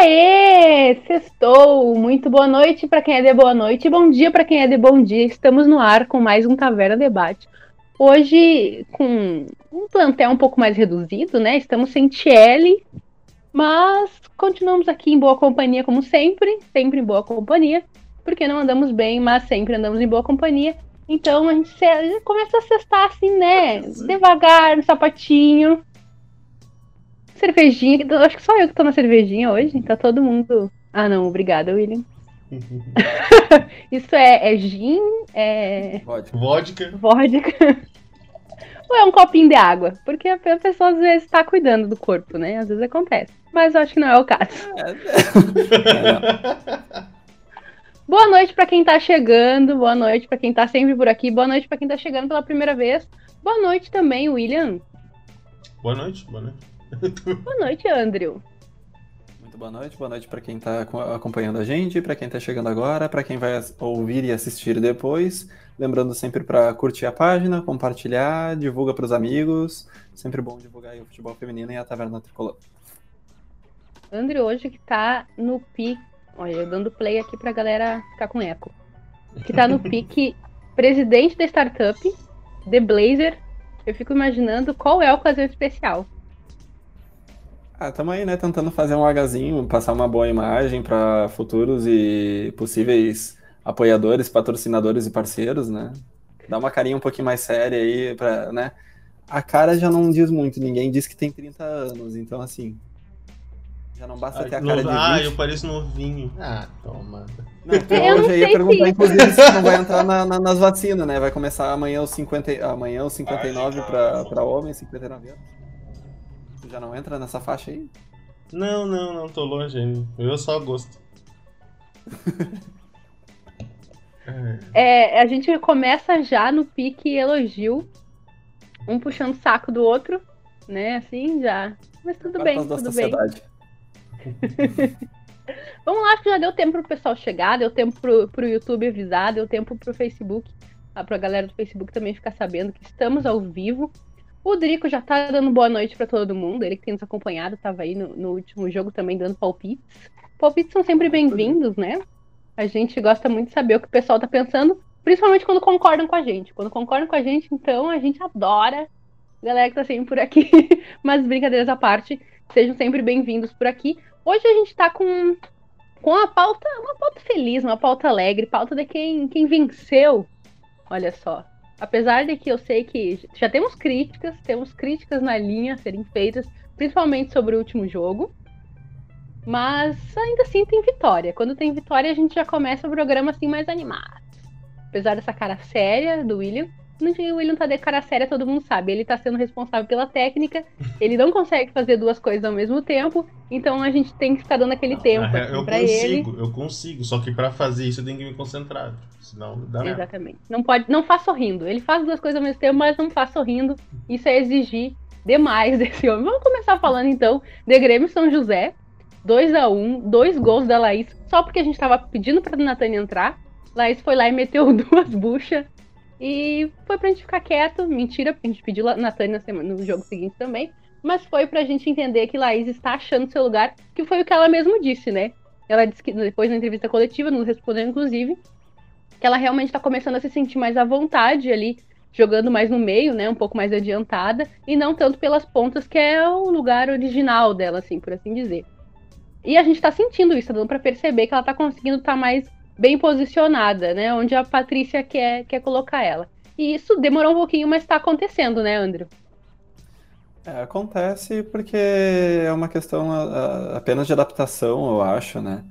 Aê! Sextou! Muito boa noite para quem é de boa noite, bom dia para quem é de bom dia. Estamos no ar com mais um Taverna Debate. Hoje, com um plantel um pouco mais reduzido, né? Estamos sem Tiele, mas continuamos aqui em boa companhia, como sempre, sempre em boa companhia, porque não andamos bem, mas sempre andamos em boa companhia. Então a gente começa a cestar assim, né? Devagar, no sapatinho, cervejinha. Acho que só eu que tô na cervejinha hoje. Tá todo mundo. Ah, não, obrigada, William. Isso é, é gin? É. Vodka. Vodka. Ou é um copinho de água? Porque a pessoa às vezes tá cuidando do corpo, né? Às vezes acontece. Mas eu acho que não é o caso. É. boa noite para quem tá chegando, boa noite para quem tá sempre por aqui, boa noite para quem tá chegando pela primeira vez. Boa noite também, William. Boa noite, boa noite. Boa noite, Andrew. Muito boa noite, boa noite para quem está acompanhando a gente, para quem está chegando agora, para quem vai ouvir e assistir depois. Lembrando sempre para curtir a página, compartilhar, divulga para os amigos. Sempre bom divulgar o futebol feminino e a Taverna Tricolor. Andrew hoje que tá no pique. Olha, eu dando play aqui pra galera ficar com eco. Que tá no pique presidente da startup, The Blazer. Eu fico imaginando qual é a ocasião especial. Ah, tamo aí, né, tentando fazer um Hzinho, passar uma boa imagem para futuros e possíveis apoiadores, patrocinadores e parceiros, né? Dar uma carinha um pouquinho mais séria aí, pra, né? A cara já não diz muito, ninguém diz que tem 30 anos, então assim. Já não basta ter a cara de 20. Ah, eu pareço novinho. Ah, toma. Não, então eu, eu já ia perguntar, se... inclusive, se não vai entrar na, na, nas vacinas, né? Vai começar amanhã os 50, amanhã os 59 para homens, 59 anos já não entra nessa faixa aí? Não, não, não tô longe ainda. Eu só gosto. é, a gente começa já no pique elogio, um puxando o saco do outro, né? Assim já. Mas tudo bem, tudo sociedade. bem. Vamos lá, que já deu tempo pro pessoal chegar, deu tempo pro, pro YouTube avisar, deu tempo pro Facebook, ah, pra galera do Facebook também ficar sabendo que estamos ao vivo. O Drico já tá dando boa noite para todo mundo. Ele que tem nos acompanhado, tava aí no, no, último jogo também dando palpites. Palpites são sempre bem-vindos, né? A gente gosta muito de saber o que o pessoal tá pensando, principalmente quando concordam com a gente. Quando concordam com a gente, então, a gente adora. Galera que tá sempre por aqui. Mas brincadeiras à parte, sejam sempre bem-vindos por aqui. Hoje a gente tá com, com uma pauta, uma pauta feliz, uma pauta alegre, pauta de quem, quem venceu. Olha só, Apesar de que eu sei que já temos críticas, temos críticas na linha a serem feitas, principalmente sobre o último jogo. Mas ainda assim tem vitória. Quando tem vitória, a gente já começa o programa assim mais animado. Apesar dessa cara séria do William, o William tá de cara séria, todo mundo sabe. Ele tá sendo responsável pela técnica, ele não consegue fazer duas coisas ao mesmo tempo, então a gente tem que ficar dando aquele não, tempo assim, eu consigo, ele. Eu consigo, só que para fazer isso eu tenho que me concentrar, senão dá Exatamente. Não pode, não faz sorrindo. Ele faz duas coisas ao mesmo tempo, mas não faz sorrindo. Isso é exigir demais desse homem. Vamos começar falando então de Grêmio São José. 2 a 1 dois gols da Laís, só porque a gente tava pedindo pra Natânia entrar. Laís foi lá e meteu duas buchas e foi pra gente ficar quieto. Mentira, a gente pediu Natânia no jogo seguinte também. Mas foi pra gente entender que Laís está achando seu lugar, que foi o que ela mesmo disse, né? Ela disse que depois na entrevista coletiva, nos respondeu inclusive, que ela realmente está começando a se sentir mais à vontade ali, jogando mais no meio, né? Um pouco mais adiantada, e não tanto pelas pontas, que é o lugar original dela, assim, por assim dizer. E a gente tá sentindo isso, tá dando pra perceber que ela tá conseguindo estar tá mais bem posicionada, né? Onde a Patrícia quer, quer colocar ela. E isso demorou um pouquinho, mas está acontecendo, né, Andrew? É, acontece porque é uma questão apenas de adaptação, eu acho, né?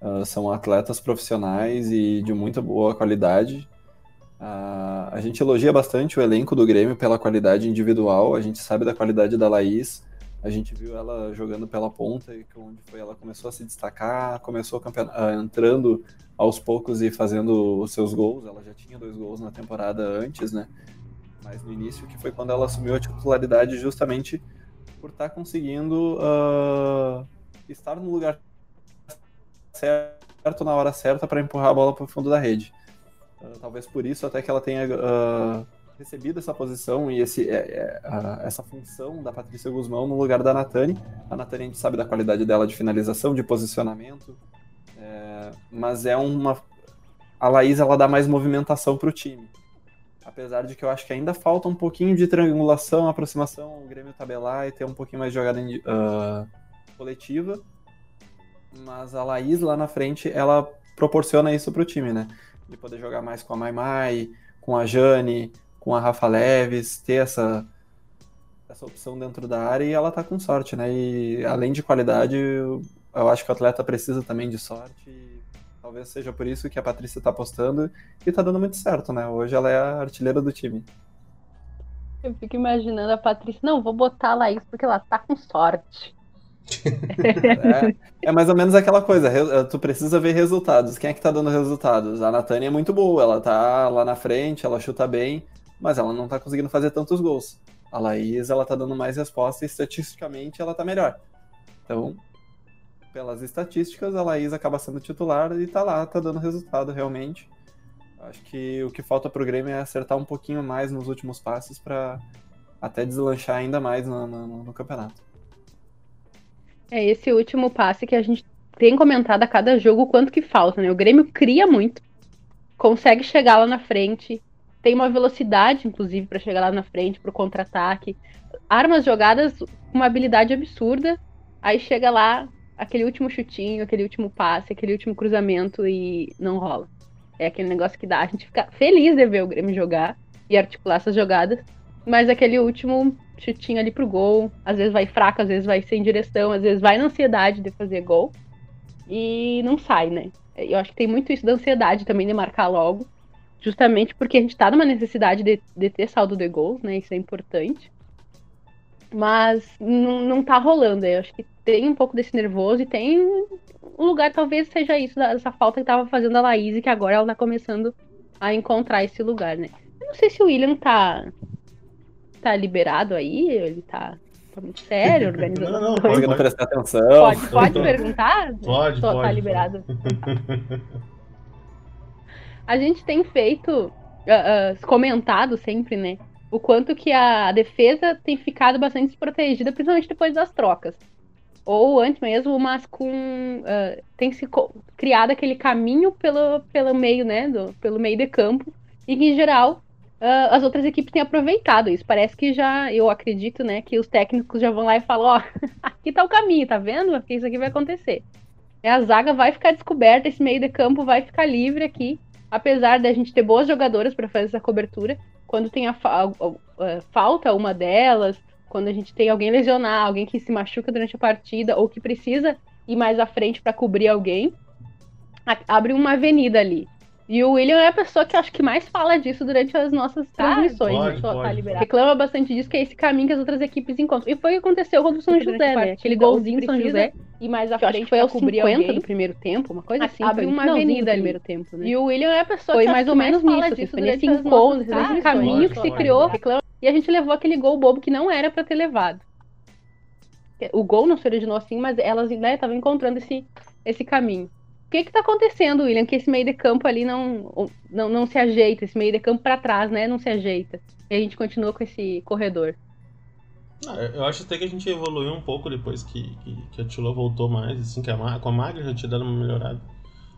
Uh, são atletas profissionais e de muita boa qualidade. Uh, a gente elogia bastante o elenco do Grêmio pela qualidade individual, a gente sabe da qualidade da Laís, a gente viu ela jogando pela ponta, onde foi ela começou a se destacar, começou uh, entrando aos poucos e fazendo os seus gols. Ela já tinha dois gols na temporada antes, né? Mas no início, que foi quando ela assumiu a titularidade, justamente por estar tá conseguindo uh, estar no lugar certo na hora certa para empurrar a bola para o fundo da rede. Uh, talvez por isso até que ela tenha uh, recebido essa posição e esse, é, é, essa função da Patrícia Guzmão no lugar da Natane. A Natane a gente sabe da qualidade dela de finalização, de posicionamento, é, mas é uma. A Laís ela dá mais movimentação para o time. Apesar de que eu acho que ainda falta um pouquinho de triangulação, aproximação, o Grêmio tabelar e ter um pouquinho mais de jogada uh, coletiva. Mas a Laís lá na frente, ela proporciona isso para o time, né? De poder jogar mais com a Mai Mai, com a Jane, com a Rafa Leves, ter essa, essa opção dentro da área e ela tá com sorte, né? E além de qualidade, eu, acho que o atleta precisa também de sorte. E talvez seja por isso que a Patrícia tá apostando e tá dando muito certo, né? Hoje ela é a artilheira do time. Eu fico imaginando a Patrícia, não, vou botar a Laís porque ela tá com sorte. é, é, mais ou menos aquela coisa, eh, tu precisa ver resultados. Quem é que tá dando resultados? A Natânia é muito boa, ela tá lá na frente, ela chuta bem, mas ela não tá conseguindo fazer tantos gols. A Laís, ela tá dando mais resposta e estatisticamente ela tá melhor. Então, pelas estatísticas, a Laís acaba sendo titular e tá lá, tá dando resultado realmente. Acho que o que falta pro Grêmio é acertar um pouquinho mais nos últimos passes para até deslanchar ainda mais no, no, no campeonato. É esse último passe que a gente tem comentado a cada jogo quanto que falta, né? O Grêmio cria muito, consegue chegar lá na frente, tem uma velocidade, inclusive, para chegar lá na frente, pro contra-ataque, arma as jogadas com uma habilidade absurda, aí chega lá, aquele último chutinho, aquele último passe, aquele último cruzamento e não rola. É aquele negócio que dá, a gente fica feliz de ver o Grêmio jogar e articular essas jogadas, mas aquele último chutinho ali pro gol. Às vezes vai fraco, às vezes vai sem direção, às vezes vai na ansiedade de fazer gol. E não sai, né? Eu acho que tem muito isso da ansiedade também de marcar logo. Justamente porque a gente tá numa necessidade de, de ter saldo de gols, né? Isso é importante. Mas não, não tá rolando. Eu acho que tem um pouco desse nervoso e tem um lugar, talvez seja isso, dessa falta que tava fazendo a Laís e que agora ela tá começando a encontrar esse lugar, né? Eu não sei se o William tá tá liberado aí? Ele tá, tá muito sério organizando. Não, não, pode, não prestar atenção. Pode, pode perguntar? Pode, Tô, tá pode. Tá liberado. a gente tem feito, uh, uh, comentado sempre, né? O quanto que a defesa tem ficado bastante desprotegida, principalmente depois das trocas. Ou antes mesmo, mas com. Uh, tem se criado aquele caminho pelo, pelo meio, né? Do, pelo meio de campo. E que, em geral, uh, as outras equipes têm aproveitado isso. Parece que já, eu acredito, né, que os técnicos já vão lá e falam, ó, oh, aqui tá o caminho, tá vendo? Porque isso aqui vai acontecer. A zaga vai ficar descoberta, esse meio de campo vai ficar livre aqui, apesar da gente ter boas jogadoras para fazer essa cobertura. Quando tem a, fa falta uma delas, quando a gente tem alguém lesionar, alguém que se machuca durante a partida ou que precisa ir mais à frente para cobrir alguém, abre uma avenida ali. E o William é a pessoa que eu acho que mais fala disso durante as nossas tá, transmissões. Pode, pode, tá liberado. Reclama bastante disso, que é esse caminho que as outras equipes encontram. E foi o que aconteceu com o São José, né? Aquele golzinho do São José. E mais à frente foi aos 50 alguém. do primeiro tempo, uma coisa assim. Abriu uma avenida ali. primeiro tempo, né? E o William é a pessoa foi que mais ou menos mais nisso, disso, assim, nesse encontro, nesse caminho que se criou. Reclama. E a gente levou aquele gol bobo que não era para ter levado. O gol não se originou assim, mas elas estavam né, encontrando esse, esse caminho que que tá acontecendo, William? Que esse meio de campo ali não, não, não se ajeita, esse meio de campo para trás, né? Não se ajeita. E a gente continua com esse corredor. Ah, eu acho até que a gente evoluiu um pouco depois que, que, que a Tila voltou mais, assim, que a, com a Magra já tinha dado uma melhorada.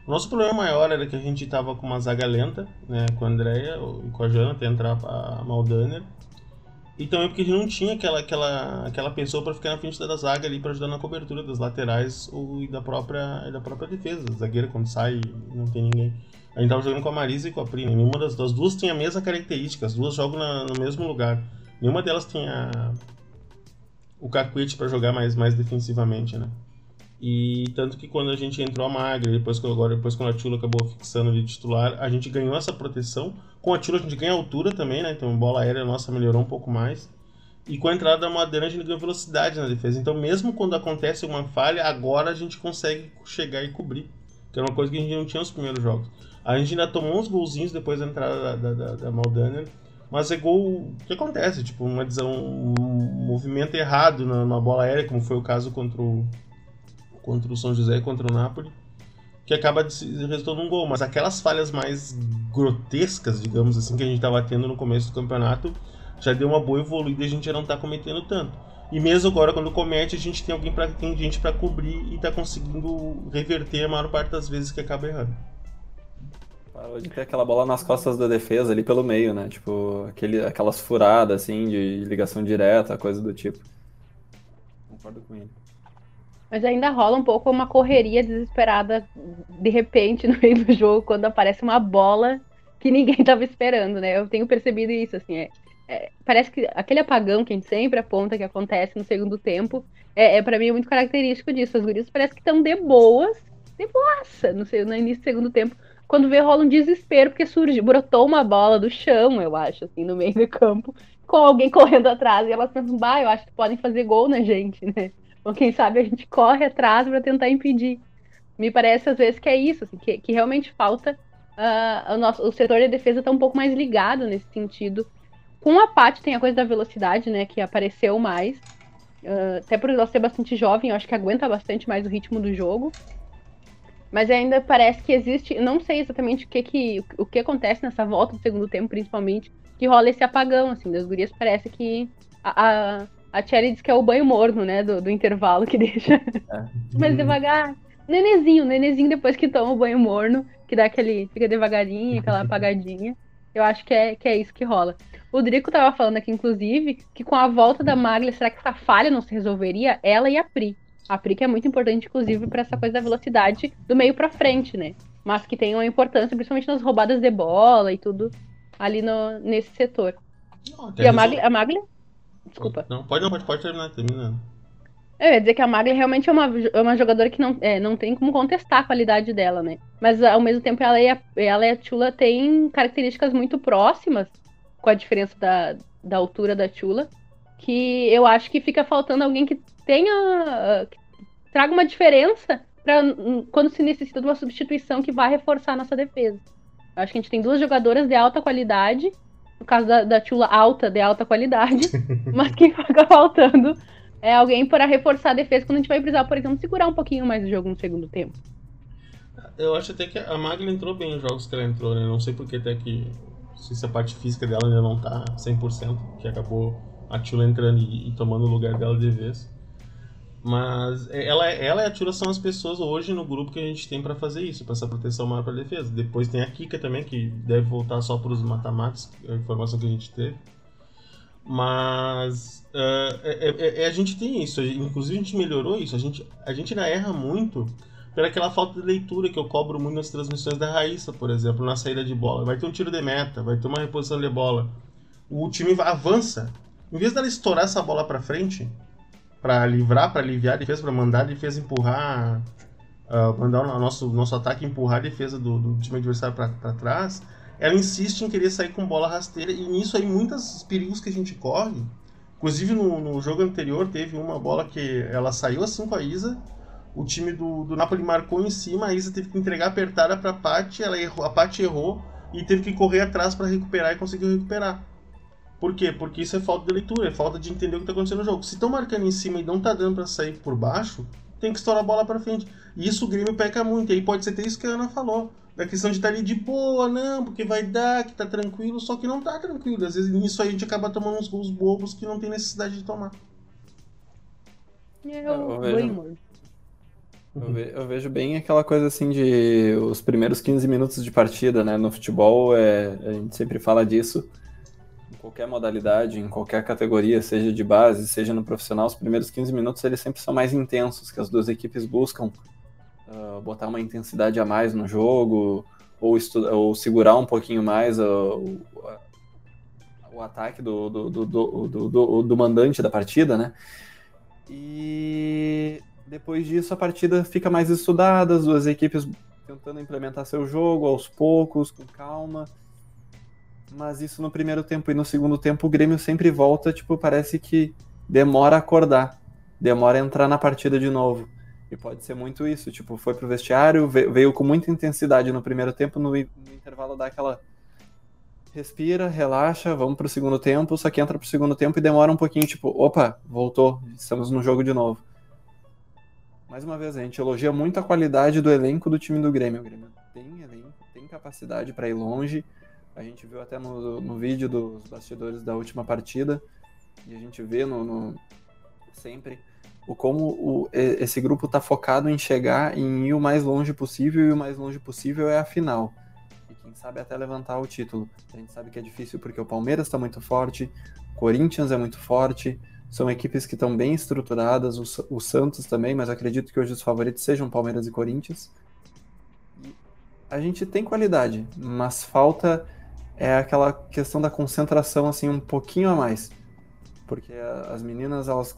O nosso problema maior era que a gente tava com uma zaga lenta, né, com a Andrea e com a Jana, até entrar a Maldaner. E também porque a gente não tinha aquela, aquela, aquela pessoa para ficar na frente da zaga ali para ajudar na cobertura das laterais ou, e da própria, da própria defesa. A zagueira quando sai não tem ninguém. A gente tava jogando com a Marisa e com a Pri. Nenhuma das, das duas tinha a mesma característica, as duas jogam na, no mesmo lugar. Nenhuma delas tinha o cacuete para jogar mais, mais defensivamente, né? E tanto que quando a gente entrou a Magra, depois que agora depois quando a Tula acabou fixando de titular, a gente ganhou essa proteção. Com a Tula a gente ganha altura também, né? Então a bola aérea nossa melhorou um pouco mais. E com a entrada da Madeira a gente ganhou velocidade na defesa. Então mesmo quando acontece uma falha, agora a gente consegue chegar e cobrir. Que era uma coisa que a gente não tinha nos primeiros jogos. A gente ainda tomou uns golzinhos depois da entrada da, da, da Maldaner. Mas é gol. Que acontece? Tipo, uma um movimento errado na, na bola aérea, como foi o caso contra o, contra o São José e contra o Napoli. que acaba resultando num gol. Mas aquelas falhas mais grotescas, digamos assim, que a gente estava tendo no começo do campeonato, já deu uma boa evoluída e a gente já não está cometendo tanto. E mesmo agora, quando comete, a gente tem alguém para tem gente para cobrir e está conseguindo reverter a maior parte das vezes que acaba errando. Parou de ter aquela bola nas costas da defesa ali pelo meio, né? Tipo, aquele, aquelas furadas assim de ligação direta, coisa do tipo. Concordo com ele. Mas ainda rola um pouco uma correria desesperada de repente no meio do jogo, quando aparece uma bola que ninguém tava esperando, né? Eu tenho percebido isso, assim, é, é, parece que aquele apagão que a gente sempre aponta que acontece no segundo tempo, é, é para mim é muito característico disso. As gurias parece que estão de boas, de boaça no, no início do segundo tempo, quando vê rola um desespero, porque surge, brotou uma bola do chão, eu acho, assim, no meio do campo, com alguém correndo atrás, e elas pensam, bah, eu acho que podem fazer gol na gente, né? Ou quem sabe a gente corre atrás para tentar impedir. Me parece às vezes que é isso, assim, que, que realmente falta. Uh, o, nosso, o setor de defesa tá um pouco mais ligado nesse sentido. Com a Paty tem a coisa da velocidade, né? Que apareceu mais. Uh, até por ela ser bastante jovem, eu acho que aguenta bastante mais o ritmo do jogo. Mas ainda parece que existe. Não sei exatamente o que, que, o que acontece nessa volta do segundo tempo, principalmente, que rola esse apagão, assim, das gurias. Parece que a a Cherry diz que é o banho morno, né? Do, do intervalo que deixa é. mais devagar. Nenezinho, nenezinho depois que toma o banho morno, que dá aquele. fica devagarinho, aquela apagadinha. Eu acho que é, que é isso que rola. O Drico tava falando aqui, inclusive, que com a volta da Maglia, será que essa falha não se resolveria? Ela e a Pri. A Pri que é muito importante, inclusive, para essa coisa da velocidade do meio para frente, né? Mas que tem uma importância, principalmente nas roubadas de bola e tudo ali no, nesse setor. Não, e a Maglia, a Maglia Desculpa. Não, pode pode, pode terminar, terminando. Eu ia dizer que a Maglia realmente é uma, é uma jogadora que não, é, não tem como contestar a qualidade dela, né? Mas ao mesmo tempo ela e a, ela e a Chula têm características muito próximas, com a diferença da, da altura da Chula, que eu acho que fica faltando alguém que tenha. Que traga uma diferença para quando se necessita de uma substituição que vá reforçar a nossa defesa. Eu acho que a gente tem duas jogadoras de alta qualidade no caso da, da Tula alta, de alta qualidade, mas que fica faltando é alguém para reforçar a defesa quando a gente vai precisar, por exemplo, segurar um pouquinho mais o jogo no segundo tempo. Eu acho até que a Magna entrou bem nos jogos que ela entrou, né? Não sei porque até que se a parte física dela ainda não tá 100%, que acabou a Tula entrando e, e tomando o lugar dela de vez. Mas ela, ela e a Tura são as pessoas hoje no grupo que a gente tem para fazer isso, para essa proteção maior para defesa. Depois tem a Kika também, que deve voltar só para os é a informação que a gente teve. Mas uh, é, é, a gente tem isso, inclusive a gente melhorou isso. A gente, a gente ainda erra muito pela aquela falta de leitura que eu cobro muito nas transmissões da Raíssa, por exemplo, na saída de bola. Vai ter um tiro de meta, vai ter uma reposição de bola. O time avança. Em vez dela estourar essa bola para frente, para livrar, para aliviar a defesa, para mandar a defesa empurrar, uh, mandar o nosso, nosso ataque empurrar a defesa do, do time adversário para trás, ela insiste em querer sair com bola rasteira e nisso aí muitos perigos que a gente corre. Inclusive no, no jogo anterior teve uma bola que ela saiu assim com a Isa, o time do, do Napoli marcou em cima, a Isa teve que entregar apertada para a Paty, ela a Paty errou e teve que correr atrás para recuperar e conseguiu recuperar. Por quê? Porque isso é falta de leitura, é falta de entender o que está acontecendo no jogo. Se estão marcando em cima e não tá dando para sair por baixo, tem que estourar a bola para frente. E isso o Grêmio peca muito. E aí pode ser até isso que a Ana falou. Da questão de estar tá ali de boa, não, porque vai dar, que tá tranquilo, só que não tá tranquilo. Às vezes nisso aí a gente acaba tomando uns gols bobos que não tem necessidade de tomar. É, eu, eu, vejo, eu, ve, eu vejo bem aquela coisa assim de os primeiros 15 minutos de partida, né? No futebol, é, a gente sempre fala disso qualquer modalidade, em qualquer categoria, seja de base, seja no profissional, os primeiros 15 minutos eles sempre são mais intensos, que as duas equipes buscam uh, botar uma intensidade a mais no jogo, ou, ou segurar um pouquinho mais uh, o, o ataque do, do, do, do, do mandante da partida, né? E depois disso a partida fica mais estudada, as duas equipes tentando implementar seu jogo aos poucos, com calma. Mas isso no primeiro tempo e no segundo tempo o Grêmio sempre volta, tipo, parece que demora a acordar, demora a entrar na partida de novo. E pode ser muito isso, tipo, foi pro vestiário, veio com muita intensidade no primeiro tempo, no, intervalo dá aquela respira, relaxa, vamos pro segundo tempo, só que entra pro segundo tempo e demora um pouquinho, tipo, opa, voltou, estamos no jogo de novo. mais uma vez, a gente elogia muito a qualidade do elenco do time do Grêmio. O Grêmio tem elenco, tem capacidade para ir longe. A gente viu até no, no vídeo dos bastidores da última partida, e a gente vê no, no sempre o como o, esse grupo está focado em chegar em ir o mais longe possível, e o mais longe possível é a final. E quem sabe até levantar o título. A gente sabe que é difícil porque o Palmeiras está muito forte, o Corinthians é muito forte, são equipes que estão bem estruturadas, o, o, Santos também, mas acredito que hoje os favoritos sejam Palmeiras e Corinthians. A gente tem qualidade, mas falta é aquela questão da concentração assim um pouquinho a mais. Porque as meninas elas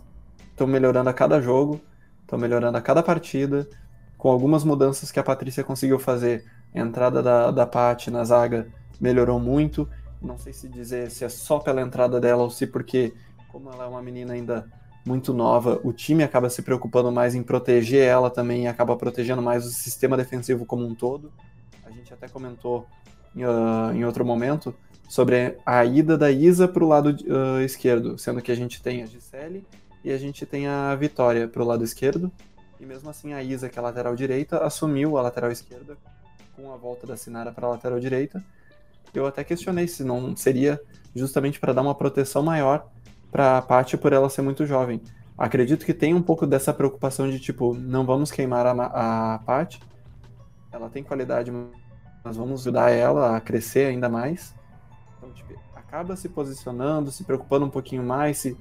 estão melhorando a cada jogo, estão melhorando a cada partida, com algumas mudanças que a Patrícia conseguiu fazer. A entrada da, da Paty na zaga melhorou muito. Não sei se dizer se é só pela entrada dela ou se porque como ela é uma menina ainda muito nova, o time acaba se preocupando mais em proteger ela também e acaba protegendo mais o sistema defensivo como um todo. A gente até comentou uh, em outro momento sobre a ida da Isa para o lado uh, esquerdo, sendo que a gente tem a Gisele e a gente tem a Vitória para o lado esquerdo. E mesmo assim a Isa, que é a lateral direita, assumiu a lateral esquerda com a volta da Sinara para a lateral direita. Eu até questionei se não seria justamente para dar uma proteção maior para a Paty por ela ser muito jovem. Acredito que tem um pouco dessa preocupação de tipo, não vamos queimar a, a Paty. Ela tem qualidade, mas vamos ajudar ela a crescer ainda mais. Então, tipo, acaba se posicionando, se preocupando um pouquinho mais, se,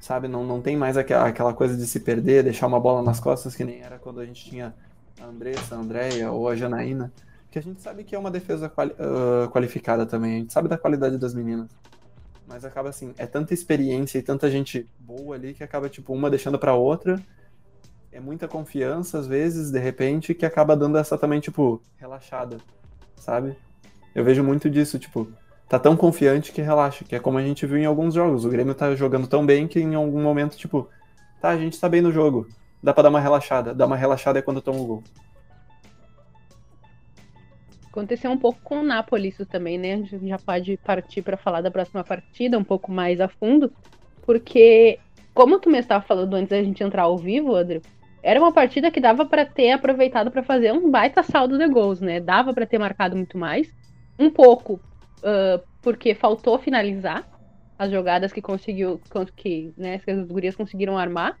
sabe, não, não tem mais aquela, aquela coisa de se perder, deixar uma bola nas costas que nem era quando a gente tinha a Andressa, a Andrea ou a Janaína, que a gente sabe que é uma defesa quali uh, qualificada também, a gente sabe da qualidade das meninas. Mas acaba assim, é tanta experiência e tanta gente boa ali que acaba, tipo, uma deixando pra outra. É muita confiança, às vezes, de repente, que acaba dando essa também, tipo, relaxada, sabe? Eu vejo muito disso, tipo, tá tão confiante que relaxa, que é como a gente viu em alguns jogos. O Grêmio tá jogando tão bem que em algum momento, tipo, tá, a gente tá bem no jogo. Dá pra dar uma relaxada. Dar uma relaxada é quando toma o gol. Aconteceu um pouco com o Napoli isso também, né? A gente já pode partir para falar da próxima partida um pouco mais a fundo, porque como tu me estava falando antes da gente entrar ao vivo, André, era uma partida que dava para ter aproveitado para fazer um baita saldo de gols, né? Dava para ter marcado muito mais. Um pouco uh, porque faltou finalizar as jogadas que conseguiu, que, né, que as gurias conseguiram armar.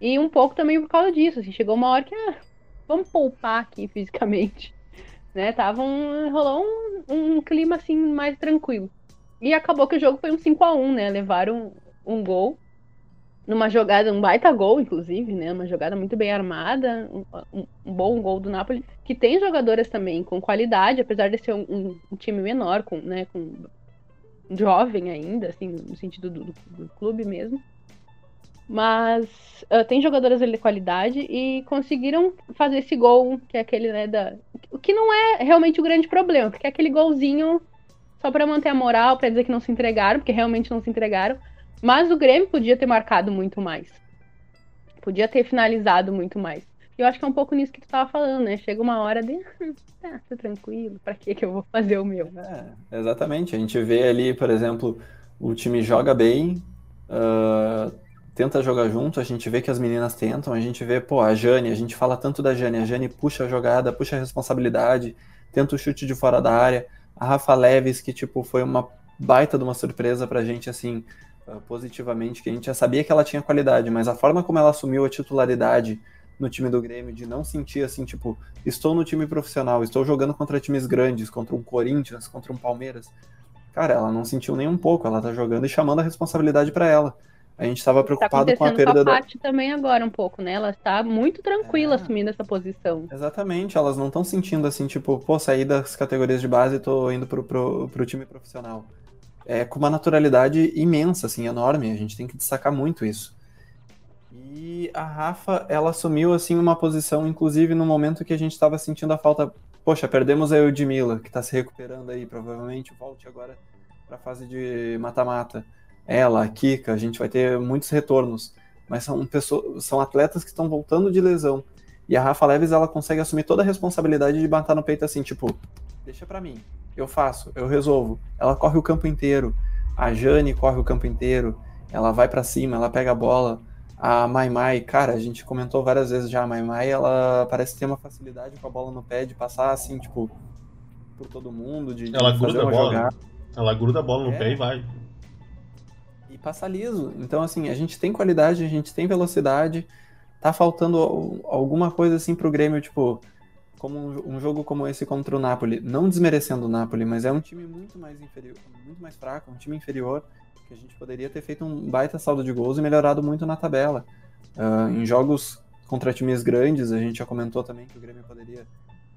E um pouco também por causa disso. Assim, chegou uma hora que ah, vamos poupar aqui fisicamente né? Tava um, rolou um, um, clima assim mais tranquilo. E acabou que o jogo foi um 5 a 1 né? Levaram um, gol numa jogada, um baita gol, inclusive, né? Uma jogada muito bem armada, um, um bom gol do Napoli, que tem jogadoras também com qualidade, apesar de ser um, um time menor, com, né, com jovem ainda, assim, no sentido do, do, do clube mesmo. Mas uh, tem jogadoras de qualidade e conseguiram fazer esse gol, que é aquele, né, da. O que não é realmente o grande problema, porque é aquele golzinho só para manter a moral, para dizer que não se entregaram, porque realmente não se entregaram. Mas o Grêmio podia ter marcado muito mais. Podia ter finalizado muito mais. E eu acho que é um pouco nisso que tu tava falando, né? Chega uma hora de. Ah, tá tranquilo, pra que que eu vou fazer o meu? É, exatamente. A gente vê ali, por exemplo, o time joga bem. Uh tenta jogar junto, a gente vê que as meninas tentam, a gente vê, pô, a Jane, a gente fala tanto da Jane, a Jane puxa a jogada, puxa a responsabilidade, tenta o chute de fora da área, a Rafa Leves, que, tipo, foi uma baita de uma surpresa pra gente, assim, ah, positivamente, que a gente já sabia que ela tinha qualidade, mas a forma como ela assumiu a titularidade no time do Grêmio, de não sentir assim, tipo, estou no time profissional, estou jogando contra times grandes, contra um Corinthians, contra um Palmeiras. Cara, ela não sentiu nem um pouco, ela tá jogando e chamando a responsabilidade para ela. A gente estava tá preocupado tá com a perda com a da. parte também agora um pouco, né? Ela está muito tranquila é... assumindo essa posição. Exatamente, elas não estão sentindo assim, tipo, pô, saí das categorias de base e tô indo pro, pro, pro time profissional. É com uma naturalidade imensa, assim, enorme. A gente tem que destacar muito isso. E a Rafa, ela assumiu, assim, uma posição, inclusive no momento que a gente estava sentindo a falta. Poxa, perdemos a Eudmila, que está se recuperando aí, provavelmente volte agora para a fase de mata-mata ela, a Kika, a gente vai ter muitos retornos, mas são pessoas, são atletas que estão voltando de lesão. E a Rafa Leves ela consegue assumir toda a responsabilidade de bater no peito assim, tipo, deixa para mim, eu faço, eu resolvo. Ela corre o campo inteiro. A Jane corre o campo inteiro. Ela vai para cima, ela pega a bola. A Mai Mai, cara, a gente comentou várias vezes já, a Mai Mai, ela parece ter uma facilidade com a bola no pé de passar assim, tipo, por todo mundo, de, ela gruda a bola. Jogar. Ela gruda a bola no é. pé e vai. E passa liso. Então, assim, a gente tem qualidade, a gente tem velocidade. Tá faltando alguma coisa assim pro Grêmio, tipo, como um, um, jogo como esse contra o Napoli, não desmerecendo o Napoli, mas é um time muito mais inferior, muito mais fraco, um time inferior que a gente poderia ter feito um baita saldo de gols e melhorado muito na tabela. Uh, em jogos contra times grandes, a gente já comentou também que o Grêmio poderia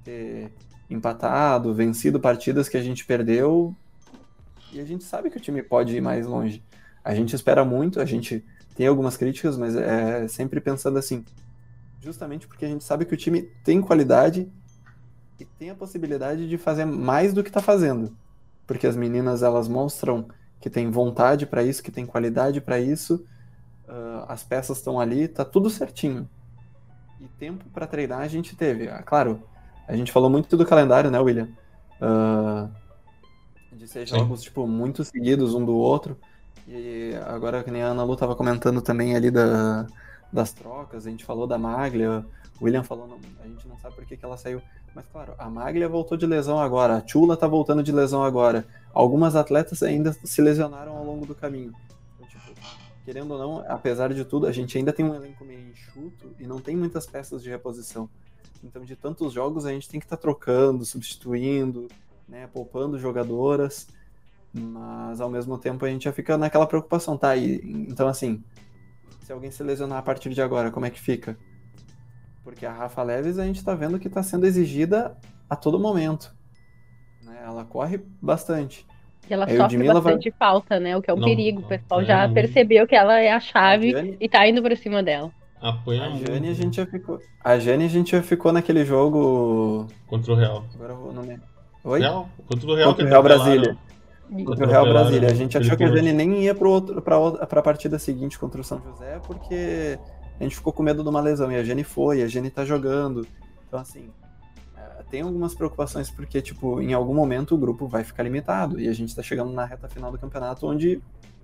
ter empatado, vencido partidas que a gente perdeu. E a gente sabe que o time pode ir mais longe. A gente espera muito, a gente tem algumas críticas, mas é sempre pensando assim, justamente porque a gente sabe que o time tem qualidade e tem a possibilidade de fazer mais do que está fazendo. Porque as meninas elas mostram que tem vontade para isso, que tem qualidade para isso, uh, as peças estão ali, tá tudo certinho. E tempo para treinar a gente teve. Ah, claro, a gente falou muito do calendário, né, William? Uh, de ser jogos, tipo, muito seguidos um do outro. E agora, que nem a Ana Lu tava comentando também ali da, das trocas, a gente falou da Maglia, o William falou, não, a gente não sabe por que, que ela saiu. Mas claro, a Maglia voltou de lesão agora, a Chula tá voltando de lesão agora. Algumas atletas ainda se lesionaram ao longo do caminho. Então, tipo, querendo ou não, apesar de tudo, a gente ainda tem um elenco meio enxuto e não tem muitas peças de reposição. Então, de tantos jogos, a gente tem que estar tá trocando, substituindo, né, poupando jogadoras. Mas ao mesmo tempo a gente já fica naquela preocupação, tá? E, então, assim, se alguém se lesionar a partir de agora, como é que fica? Porque a Rafa Leves a gente está vendo que está sendo exigida a todo momento. Né? Ela corre bastante. E ela Aí sofre bastante vai... falta, né? O que é um não, perigo. O pessoal é, já percebeu que ela é a chave a Jane... e tá indo por cima dela. Apoia a Jane a gente já ficou. A Jane a gente já ficou naquele jogo. Contra o Real. Agora eu vou nome. Oi? Real? Contra o Real, Contra o Real Brasília. Contra o Real Brasília. A gente achou que a Jane nem ia pra, pra partida seguinte contra o São José, porque a gente ficou com medo de uma lesão. E a Jenny foi, a Jenny tá jogando. Então, assim, é, tem algumas preocupações porque, tipo, em algum momento o grupo vai ficar limitado. E a gente tá chegando na reta final do campeonato onde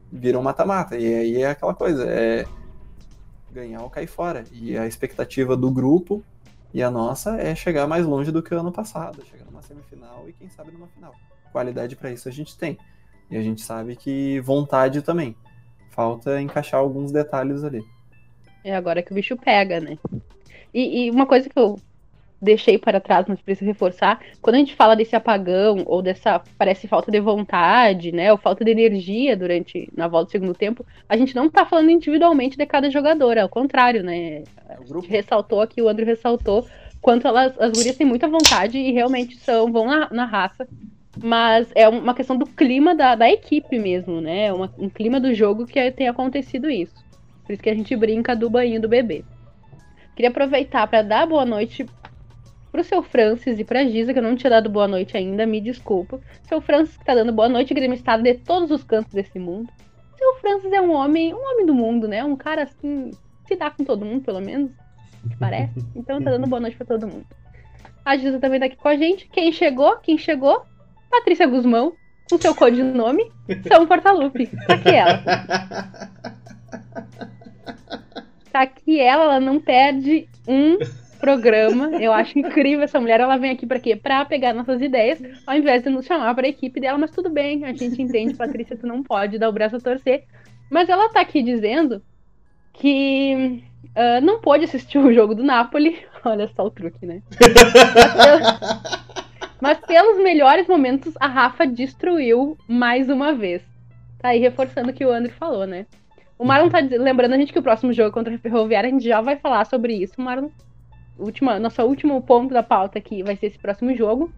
vira um mata-mata. E aí é aquela coisa, é ganhar ou cair fora. E a expectativa do grupo e a nossa é chegar mais longe do que o ano passado. Chegar numa semifinal e quem sabe numa final. Qualidade para isso a gente tem. E a gente sabe que vontade também. Falta encaixar alguns detalhes ali. É agora que o bicho pega, né? E, e, uma coisa que eu deixei para trás, mas preciso reforçar, quando a gente fala desse apagão, ou dessa, parece falta de vontade, né? Ou falta de energia durante, na volta do segundo tempo, a gente não tá falando individualmente de cada jogador, ao contrário, né? A gente ressaltou aqui, o André ressaltou, quanto elas, as gurias têm muita vontade e realmente são, vão na, na raça. Mas é uma questão do clima da, da equipe mesmo, né? Uma, um clima do jogo que tem acontecido isso. Por isso que a gente brinca do banho do bebê. Queria aproveitar para dar boa noite pro seu Francis e pra Giza, que eu não tinha dado boa noite ainda, me desculpa. Seu Francis que tá dando boa noite, gremistado de todos os cantos desse mundo. Seu Francis é um homem, um homem do mundo, né? Um cara assim, se dá com todo mundo, pelo menos, que parece. Então tá dando boa noite para todo mundo. A Giza também tá aqui com a gente. Quem chegou? Quem chegou? Patrícia Guzmão, com seu codinome, São Portalupe. Tá aqui ela. Tá aqui ela, ela não perde um programa. Eu acho incrível essa mulher. Ela vem aqui para quê? Para pegar nossas ideias, ao invés de nos chamar para a equipe dela. Mas tudo bem, a gente entende, Patrícia, tu não pode dar o braço a torcer. Mas ela tá aqui dizendo que uh, não pôde assistir o jogo do Napoli. Olha só o truque, né? Mas pelos melhores momentos, a Rafa destruiu mais uma vez. Tá aí reforçando o que o André falou, né? O Marlon tá lembrando a gente que o próximo jogo contra a Ferroviária, a gente já vai falar sobre isso. Marlon, última, nosso último ponto da pauta aqui vai ser esse próximo jogo.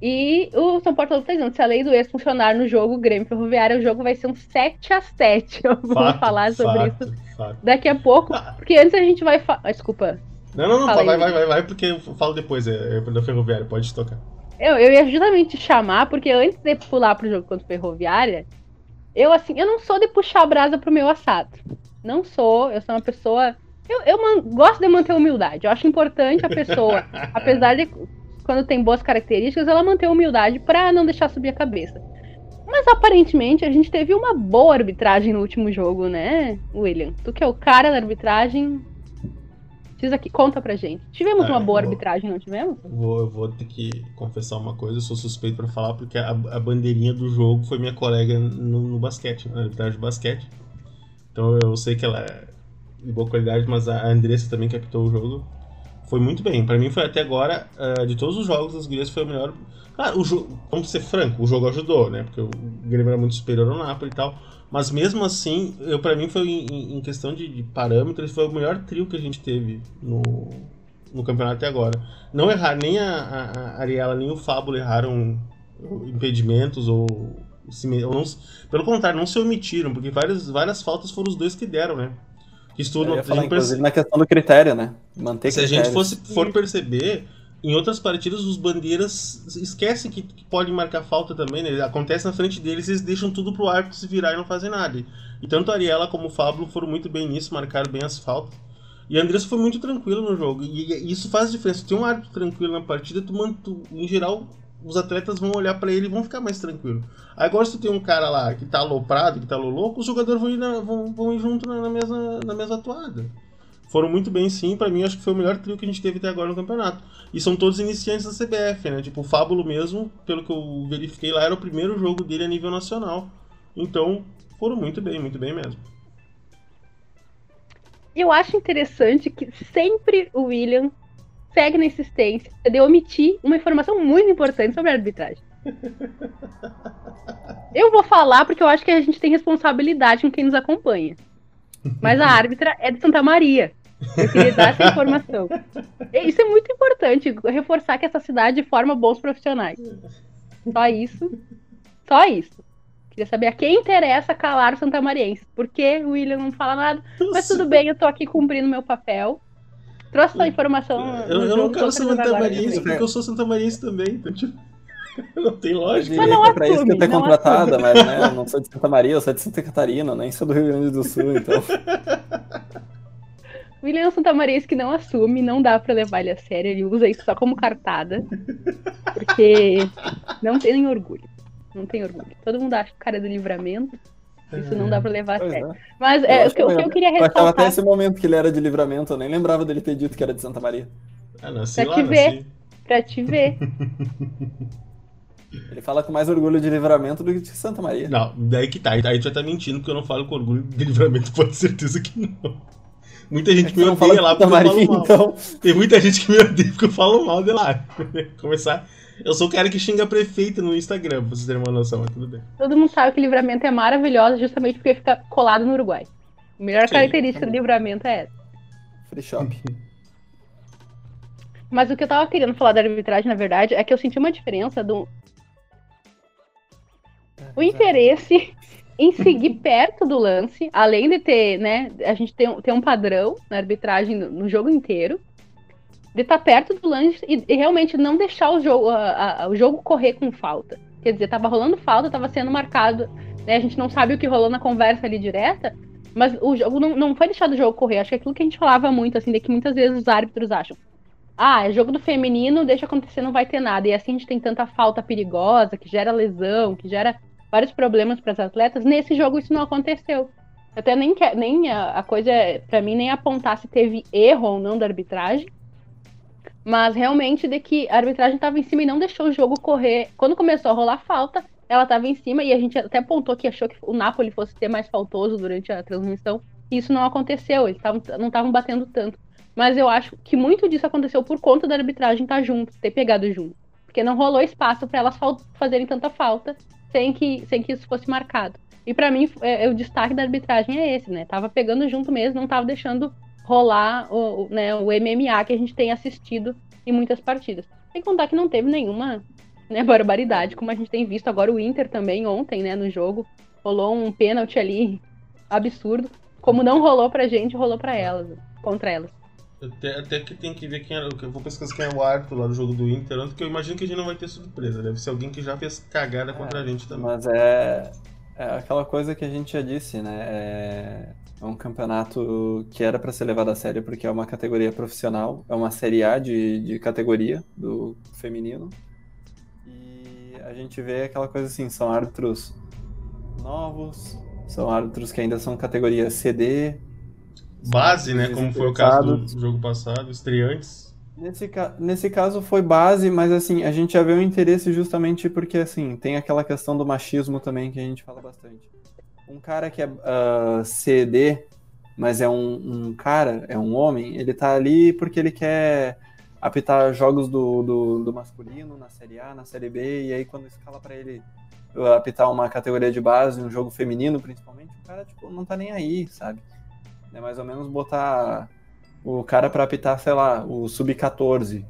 E o São Paulo tá dizendo, se a lei do ex funcionar no jogo Grêmio Ferroviária, o jogo vai ser um 7 a 7 Vamos falar sobre fato, isso fato. daqui a pouco. Porque antes a gente vai falar. Ah, desculpa. Não, não, não, vai, vai, vai, vai, porque eu falo depois, é, é da Ferroviária, pode tocar. Eu, eu ia justamente chamar, porque antes de pular pro jogo contra a Ferroviária, eu, assim, eu não sou de puxar a brasa pro meu assado. Não sou, eu sou uma pessoa. Eu, eu gosto de manter humildade. Eu acho importante a pessoa, apesar de quando tem boas características, ela manter a humildade para não deixar subir a cabeça. Mas aparentemente a gente teve uma boa arbitragem no último jogo, né, William? Tu que é o cara da arbitragem, Diz aqui, conta pra gente. Tivemos ah, uma boa vou, arbitragem, não tivemos? Vou, eu vou ter que confessar uma coisa, eu sou suspeito para falar, porque a, a, bandeirinha do jogo foi minha colega no, no basquete, na arbitragem de basquete. Então eu sei que ela é de boa qualidade, mas a Andressa também captou o jogo. Foi muito bem. Para mim foi até agora, uh, de todos os jogos das gurias, foi o melhor. Claro, o jogo, vamos ser franco, o jogo ajudou, né? Porque o Grêmio era muito superior ao Napoli e tal. Mas mesmo assim, eu para mim foi em, em questão de, de, parâmetros, foi o melhor trio que a gente teve no, no campeonato até agora. Não errar, nem a, a, a Ariela nem o Fábio erraram impedimentos ou, se, ou não, pelo contrário, não se omitiram, porque várias, várias faltas foram os dois que deram, né? Isso tudo, falar, inclusive, na questão do critério, né? Manter Se critério. a gente fosse, for perceber, em outras partidas, os bandeiras esquecem que, que podem marcar falta também, né? Acontece na frente deles, eles deixam tudo pro árbitro se virar e não fazem nada. E tanto a Ariela como o Fábio foram muito bem nisso, marcaram bem as faltas. E a Andressa foi muito tranquila no jogo. E, isso faz diferença. Tem um árbitro tranquilo na partida, tu, tu, em geral, os atletas vão olhar para ele e vão ficar mais tranquilos. Agora, se tu tem um cara lá que tá aloprado, que tá louco, os jogadores vão ir, na, vão, vão ir junto na, na, mesma, na mesma atuada foram muito bem sim. Para mim, acho que foi o melhor trio que a gente teve até agora no campeonato. E são todos iniciantes da CBF, né? Tipo, o Fábulo mesmo, pelo que eu verifiquei lá, era o primeiro jogo dele a nível nacional. Então, foram muito bem, muito bem mesmo. Eu acho interessante que sempre o William segue na insistência de omitir uma informação muito importante sobre a arbitragem. Eu vou falar porque eu acho que a gente tem responsabilidade com quem nos acompanha. Mas a árbitra é de Santa Maria. Eu queria dar essa informação. Isso é muito importante, reforçar que essa cidade forma bons profissionais. Só isso. Só isso. Queria saber a quem interessa calar o Santa Mariense. Por que o William não fala nada? Mas tudo bem, eu tô aqui cumprindo meu papel. Trouxe essa informação. Eu, eu não quero ser Santa Mariense, porque eu sou Santa Mariense também. Então, tipo... Não tem lógica. Mas não é pra isso que eu tô contratada, mas né, eu não sou de Santa Maria, eu sou de Santa Catarina, nem sou do Rio Grande do Sul, então. William Santa Maria que não assume, não dá pra levar ele a sério, ele usa isso só como cartada. Porque não tem orgulho. Não tem orgulho. Todo mundo acha que o cara é do livramento. Isso não dá pra levar a sério. É. Mas é, o, que, o que eu queria ressaltar... Eu até esse momento que ele era de livramento, eu nem lembrava dele ter dito que era de Santa Maria. Ah, nasci pra lá, te ver. Pra te ver. Ele fala com mais orgulho de livramento do que de Santa Maria. Não, daí que tá. Aí tu já tá mentindo, porque eu não falo com orgulho de livramento, pode ter certeza que não. Muita gente é que me odeia lá porque Maria, eu falo mal. Então... Tem muita gente que me odeia porque eu falo mal de lá. Começar. Eu sou o cara que xinga a prefeita no Instagram, pra vocês terem uma noção, mas tudo bem. Todo mundo sabe que livramento é maravilhoso justamente porque fica colado no Uruguai. A melhor Sim, característica do livramento é essa. Free shop. Mas o que eu tava querendo falar da arbitragem, na verdade, é que eu senti uma diferença do, o interesse em seguir perto do lance, além de ter, né, a gente tem, tem um padrão na arbitragem no, no jogo inteiro, de estar tá perto do lance e, e, realmente não deixar o jogo, a, a, o jogo correr com falta. Quer dizer, tava rolando falta, tava sendo marcado, né, a gente não sabe o que rolou na conversa ali direta, mas o jogo não, não foi deixado o jogo correr. Acho que é aquilo que a gente falava muito, assim, de que muitas vezes os árbitros acham. Ah, é jogo do feminino, deixa acontecer, não vai ter nada. E assim a gente tem tanta falta perigosa, que gera lesão, que gera vários problemas para as atletas. Nesse jogo isso não aconteceu. Até nem, nem a, a coisa, para mim, nem apontar se teve erro ou não da arbitragem, mas realmente de que a arbitragem estava em cima e não deixou o jogo correr. Quando começou a rolar falta, ela estava em cima e a gente até apontou que achou que o Napoli fosse ter mais faltoso durante a transmissão. E isso não aconteceu, eles tavam, não estavam batendo tanto. Mas eu acho que muito disso aconteceu por conta da arbitragem estar tá junto, ter pegado junto. Porque não rolou espaço para elas fazerem tanta falta sem que, sem que isso fosse marcado. E para mim, é, é, o destaque da arbitragem é esse, né? Tava pegando junto mesmo, não tava deixando rolar o, né, o MMA que a gente tem assistido em muitas partidas. Sem contar que não teve nenhuma né, barbaridade, como a gente tem visto agora o Inter também ontem, né, no jogo. Rolou um pênalti ali absurdo. Como não rolou pra gente, rolou pra elas, contra elas. Até, até que tem que ver quem era. Eu vou pesquisar quem é o árbitro lá do jogo do Inter, porque eu imagino que a gente não vai ter surpresa. Deve ser alguém que já fez cagada contra é, a gente também. Mas é, é aquela coisa que a gente já disse, né? É, é um campeonato que era para ser levado a sério porque é uma categoria profissional, é uma série A de, de categoria do feminino. E a gente vê aquela coisa assim, são árbitros novos, são árbitros que ainda são categoria CD. Base, né? Como foi o caso do jogo passado, estreantes. Nesse, nesse caso foi base, mas assim, a gente já vê o interesse justamente porque assim, tem aquela questão do machismo também que a gente fala bastante. Um cara que é uh, CD, mas é um, um, cara, é um homem, ele tá ali porque ele quer apitar jogos do, do, do masculino na Série A, na Série B, e aí quando escala para ele apitar uma categoria de base, um jogo feminino principalmente, o cara tipo, não tá nem aí, sabe? É mais ou menos botar o cara para apitar, sei lá, o sub-14.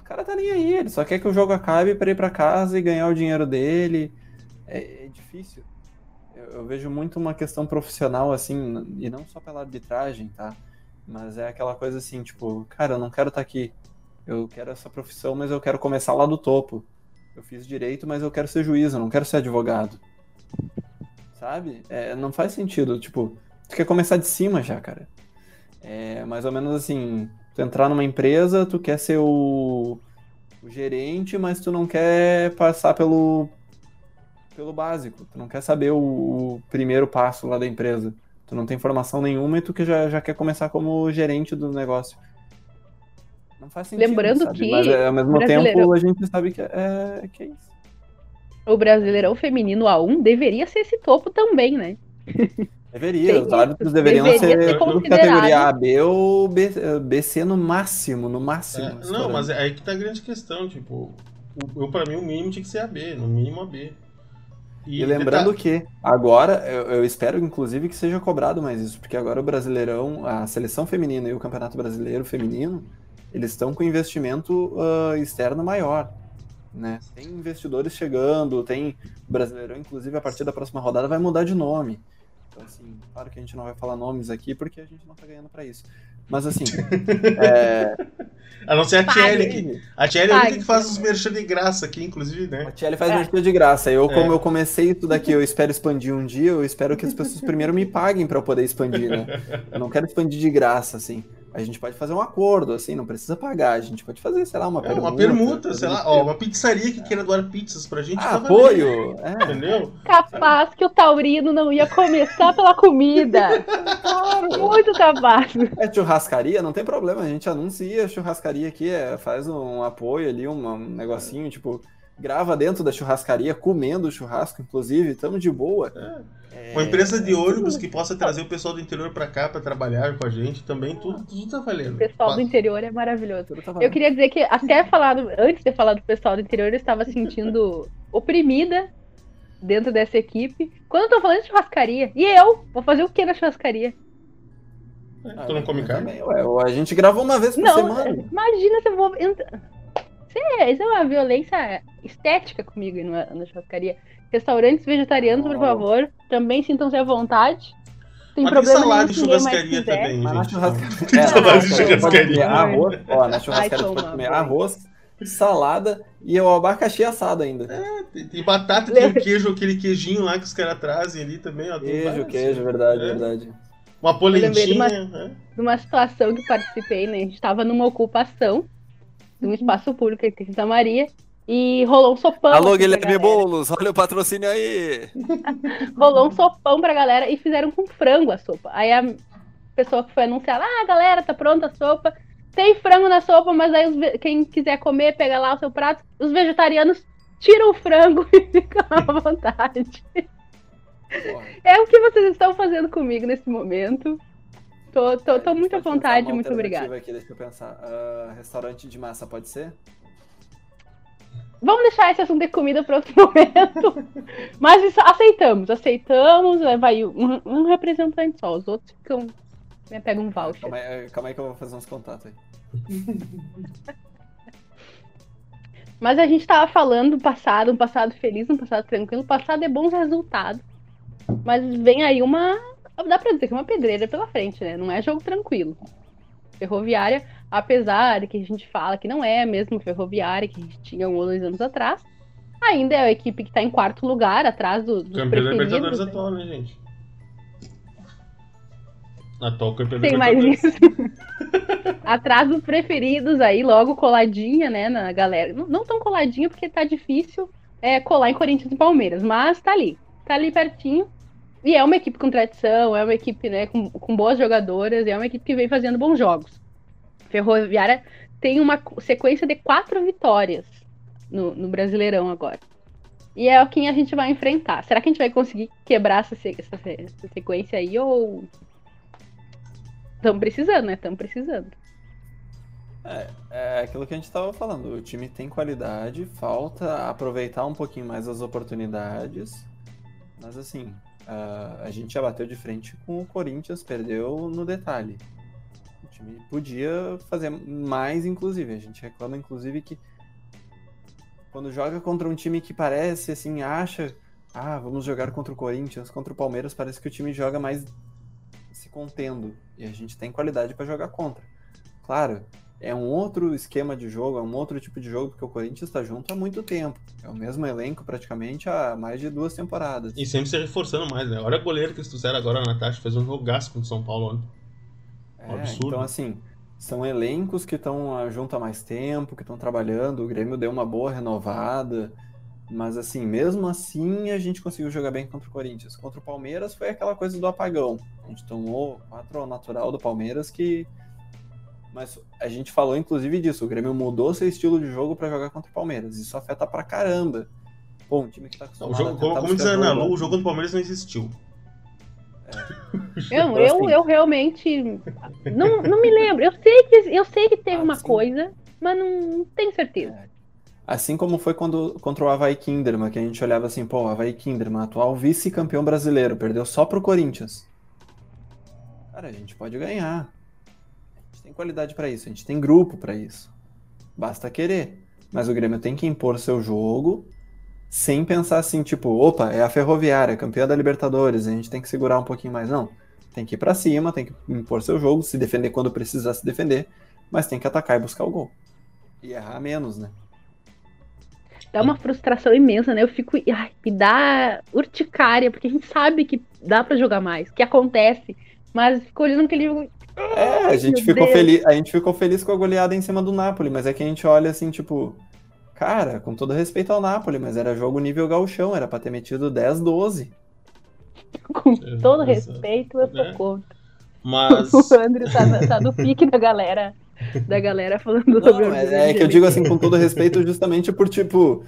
O cara tá nem aí, ele só quer que o jogo acabe para ir para casa e ganhar o dinheiro dele. É, é difícil. Eu, eu, vejo muito uma questão profissional, assim, e não só pela arbitragem, tá? Mas é aquela coisa assim, tipo, cara, eu não quero estar tá aqui. Eu quero essa profissão, mas eu quero começar lá do topo. Eu fiz direito, mas eu quero ser juiz, eu não quero ser advogado. Sabe? É, não faz sentido. Tipo, tu quer começar de cima já, cara. É mais ou menos assim, tu entrar numa empresa, tu quer ser o, o gerente, mas tu não quer passar pelo, pelo básico. Tu não quer saber o, o, primeiro passo lá da empresa. Tu não tem formação nenhuma e tu que já, já quer começar como gerente do negócio. Não faz sentido. Lembrando sabe? que. Mas ao mesmo tempo a gente sabe que é, que é isso. O Brasileirão Feminino A1 deveria ser esse topo também, né? Deveria, os árbitros deveriam deveria ser, ser categoria A, B ou B, BC no máximo, no máximo. É, não, mas é aí que tá a grande questão, tipo, eu, pra mim o mínimo tinha que ser AB, no mínimo AB. E, e lembrando tá... que agora, eu, eu, espero inclusive que seja cobrado mais isso, porque agora o Brasileirão, a seleção feminina e o Campeonato Brasileiro feminino eles estão com investimento uh, externo maior. Né? Tem investidores chegando, tem o Brasileirão, inclusive, a partir da próxima rodada vai mudar de nome. Então, assim, claro que a gente não vai falar nomes aqui porque a gente não tá ganhando para isso. Mas, assim. é... A não ser a Tchelle. A Tchelle é a única que faz os merchan de graça aqui, inclusive, né? A Tchelle faz é. merchan de graça. Eu, como é. eu comecei isso daqui, eu espero expandir um dia, eu espero que as pessoas primeiro me paguem para eu poder expandir, né? Eu não quero expandir de graça, assim. A gente pode fazer um acordo, assim, não precisa pagar. A gente pode fazer, sei lá, uma é, permuta. Uma permuta, sei lá, ó, uma pizzaria que queira doar pizzas pra gente. Ah, apoio! É. Entendeu? Capaz que o Taurino não ia começar pela comida. Claro. Muito capaz. É churrascaria, não tem problema. A gente anuncia a churrascaria aqui, é, faz um apoio ali, um, um negocinho, tipo grava dentro da churrascaria, comendo o churrasco, inclusive, estamos de boa. É. Uma empresa de ônibus que possa trazer o pessoal do interior para cá para trabalhar com a gente também, tudo, tudo tá valendo. O pessoal do interior é maravilhoso. Tá eu queria dizer que até falado, antes de falar do pessoal do interior, eu estava sentindo oprimida dentro dessa equipe. Quando eu tô falando de churrascaria, e eu? Vou fazer o que na churrascaria? É, tu não come carne? Ué, a gente gravou uma vez por não, semana. Imagina se eu vou Isso é uma violência estética comigo na, na churrascaria. Restaurantes vegetarianos, por favor, também sintam-se à vontade. Tem Mas problema tem salada de churrascaria também, Mas. Na churrascaria, é, salada de churrascaria. Arroz, ó, na churrascaria Ai, pode comer arroz, salada e o abacaxi assado ainda. É, tem, tem batata, tem queijo, aquele queijinho lá que os caras trazem ali também. Ó, queijo, queijo, verdade, é. verdade. Uma polentinha. De uma, é. de uma situação que participei, né? A gente tava numa ocupação um espaço público aqui em Santa Maria. E rolou um sopão. Alô, Guilherme Boulos, olha o patrocínio aí. rolou um sopão pra galera e fizeram com frango a sopa. Aí a pessoa que foi anunciar, ah, galera, tá pronta a sopa. Tem frango na sopa, mas aí os, quem quiser comer, pega lá o seu prato. Os vegetarianos tiram o frango e ficam à vontade. É o que vocês estão fazendo comigo nesse momento. Tô, tô, tô muito à vontade, muito obrigada. Aqui, deixa eu pensar. Uh, restaurante de massa pode ser? Vamos deixar esse assunto de comida para outro momento. Mas isso, aceitamos, aceitamos. Vai um, um, representante só, os outros ficam. Me pega um voucher. Calma aí, calma aí que eu vou fazer uns contatos aí. Mas a gente tava falando do passado, um passado feliz, um passado tranquilo. O passado é bons resultados. Mas vem aí uma dá pra dizer que é uma pedreira pela frente, né? Não é jogo tranquilo. Ferroviária, apesar de que a gente fala que não é a mesma ferroviária que a gente tinha um ou dois anos atrás, ainda é a equipe que tá em quarto lugar, atrás do, dos Campeão da Libertadores né? atual, né, gente? Atual campeão Tem mais isso. atrás dos preferidos aí, logo coladinha, né, na galera. Não, não tão coladinha porque tá difícil, é, colar em Corinthians e Palmeiras, mas tá ali. Tá ali pertinho. E é uma equipe com tradição, é uma equipe né, com, com boas jogadoras, é uma equipe que vem fazendo bons jogos. Ferroviária tem uma sequência de quatro vitórias no, no Brasileirão agora. E é o que a gente vai enfrentar. Será que a gente vai conseguir quebrar essa, essa, essa sequência aí ou. Estamos precisando, né? Estamos precisando. É, é aquilo que a gente estava falando. O time tem qualidade, falta aproveitar um pouquinho mais as oportunidades. Mas assim, a, a gente já bateu de frente com o Corinthians, perdeu no detalhe. O time podia fazer mais, inclusive. A gente reclama, inclusive, que quando joga contra um time que parece, assim, acha, ah, vamos jogar contra o Corinthians, contra o Palmeiras, parece que o time joga mais se contendo. E a gente tem qualidade para jogar contra. Claro, é um outro esquema de jogo, é um outro tipo de jogo, porque o Corinthians está junto há muito tempo. É o mesmo elenco praticamente há mais de duas temporadas. E sempre se reforçando mais, né? Olha a goleiro que eles trouxeram agora, a Natasha, fez um jogaço com o São Paulo ontem. É, absurdo. Então, assim, são elencos que estão ah, junto há mais tempo, que estão trabalhando. O Grêmio deu uma boa renovada. Mas assim, mesmo assim, a gente conseguiu jogar bem contra o Corinthians. Contra o Palmeiras foi aquela coisa do apagão. A gente tomou 4 ao natural do Palmeiras que. Mas a gente falou inclusive disso. O Grêmio mudou seu estilo de jogo para jogar contra o Palmeiras. Isso afeta pra caramba. Pô, um time que tá acostumado o jogo, Como, como diz a Ana Lu, o jogo do Palmeiras não existiu. Eu, eu, assim. eu realmente não, não me lembro. Eu sei que, eu sei que teve assim, uma coisa, mas não, não tenho certeza. É. Assim como foi quando, contra o Havaí Kinderman, que a gente olhava assim, pô, Havaí Kinderman, atual vice-campeão brasileiro, perdeu só pro Corinthians. Cara, a gente pode ganhar. Tem qualidade para isso, a gente tem grupo para isso. Basta querer. Mas o Grêmio tem que impor seu jogo sem pensar assim, tipo, opa, é a Ferroviária, campeã da Libertadores, a gente tem que segurar um pouquinho mais. Não. Tem que ir para cima, tem que impor seu jogo, se defender quando precisar se defender, mas tem que atacar e buscar o gol. E errar menos, né? Dá uma frustração imensa, né? Eu fico. Ai, me dá urticária, porque a gente sabe que dá para jogar mais, que acontece, mas fico olhando aquele jogo. É, a gente, ficou feliz, a gente ficou feliz com a goleada em cima do Napoli, mas é que a gente olha assim, tipo, Cara, com todo respeito ao Napoli, mas era jogo nível gauchão, era pra ter metido 10, 12. Com todo respeito, eu sou é. contra. Mas. O André tá, tá no pique da galera. Da galera falando Não, sobre é, é que eu digo assim, com todo respeito, justamente por tipo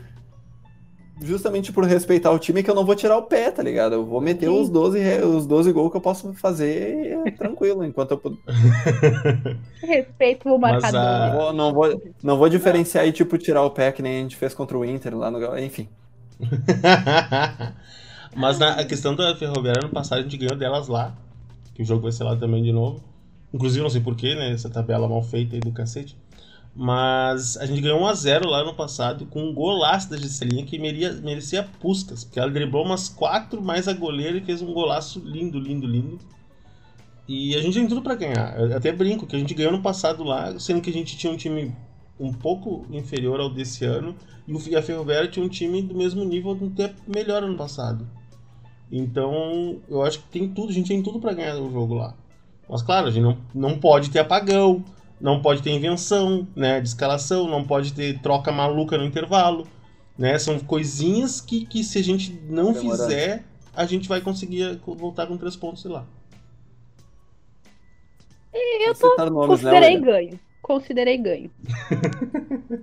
justamente por respeitar o time que eu não vou tirar o pé, tá ligado? Eu vou meter os 12, os 12 gols que eu posso fazer tranquilo, enquanto eu Respeito o marcador. A... Não, vou, não, vou, não vou diferenciar e, tipo, tirar o pé que nem a gente fez contra o Inter lá no... Enfim. Mas na a questão da Ferroviária, ano passado a gente ganhou delas lá, que o jogo vai ser lá também de novo. Inclusive, não sei porquê, né? Essa tabela mal feita aí do cacete. Mas a gente ganhou 1x0 lá no passado com um golaço da Gisselinha que merecia, merecia puscas, porque ela driblou umas quatro mais a goleira e fez um golaço lindo, lindo, lindo. E a gente tem tudo para ganhar. Eu até brinco que a gente ganhou no passado lá, sendo que a gente tinha um time um pouco inferior ao desse ano e a Ferroviária tinha um time do mesmo nível, até melhor ano passado. Então, eu acho que tem tudo, a gente tem tudo para ganhar o jogo lá. Mas claro, a gente não, não pode ter apagão, não pode ter invenção, né, de escalação, não pode ter troca maluca no intervalo, né? São coisinhas que, que se a gente não Demorante. fizer, a gente vai conseguir voltar com três pontos, sei lá. Eu tô, nomes, considerei né, ganho. Considerei ganho.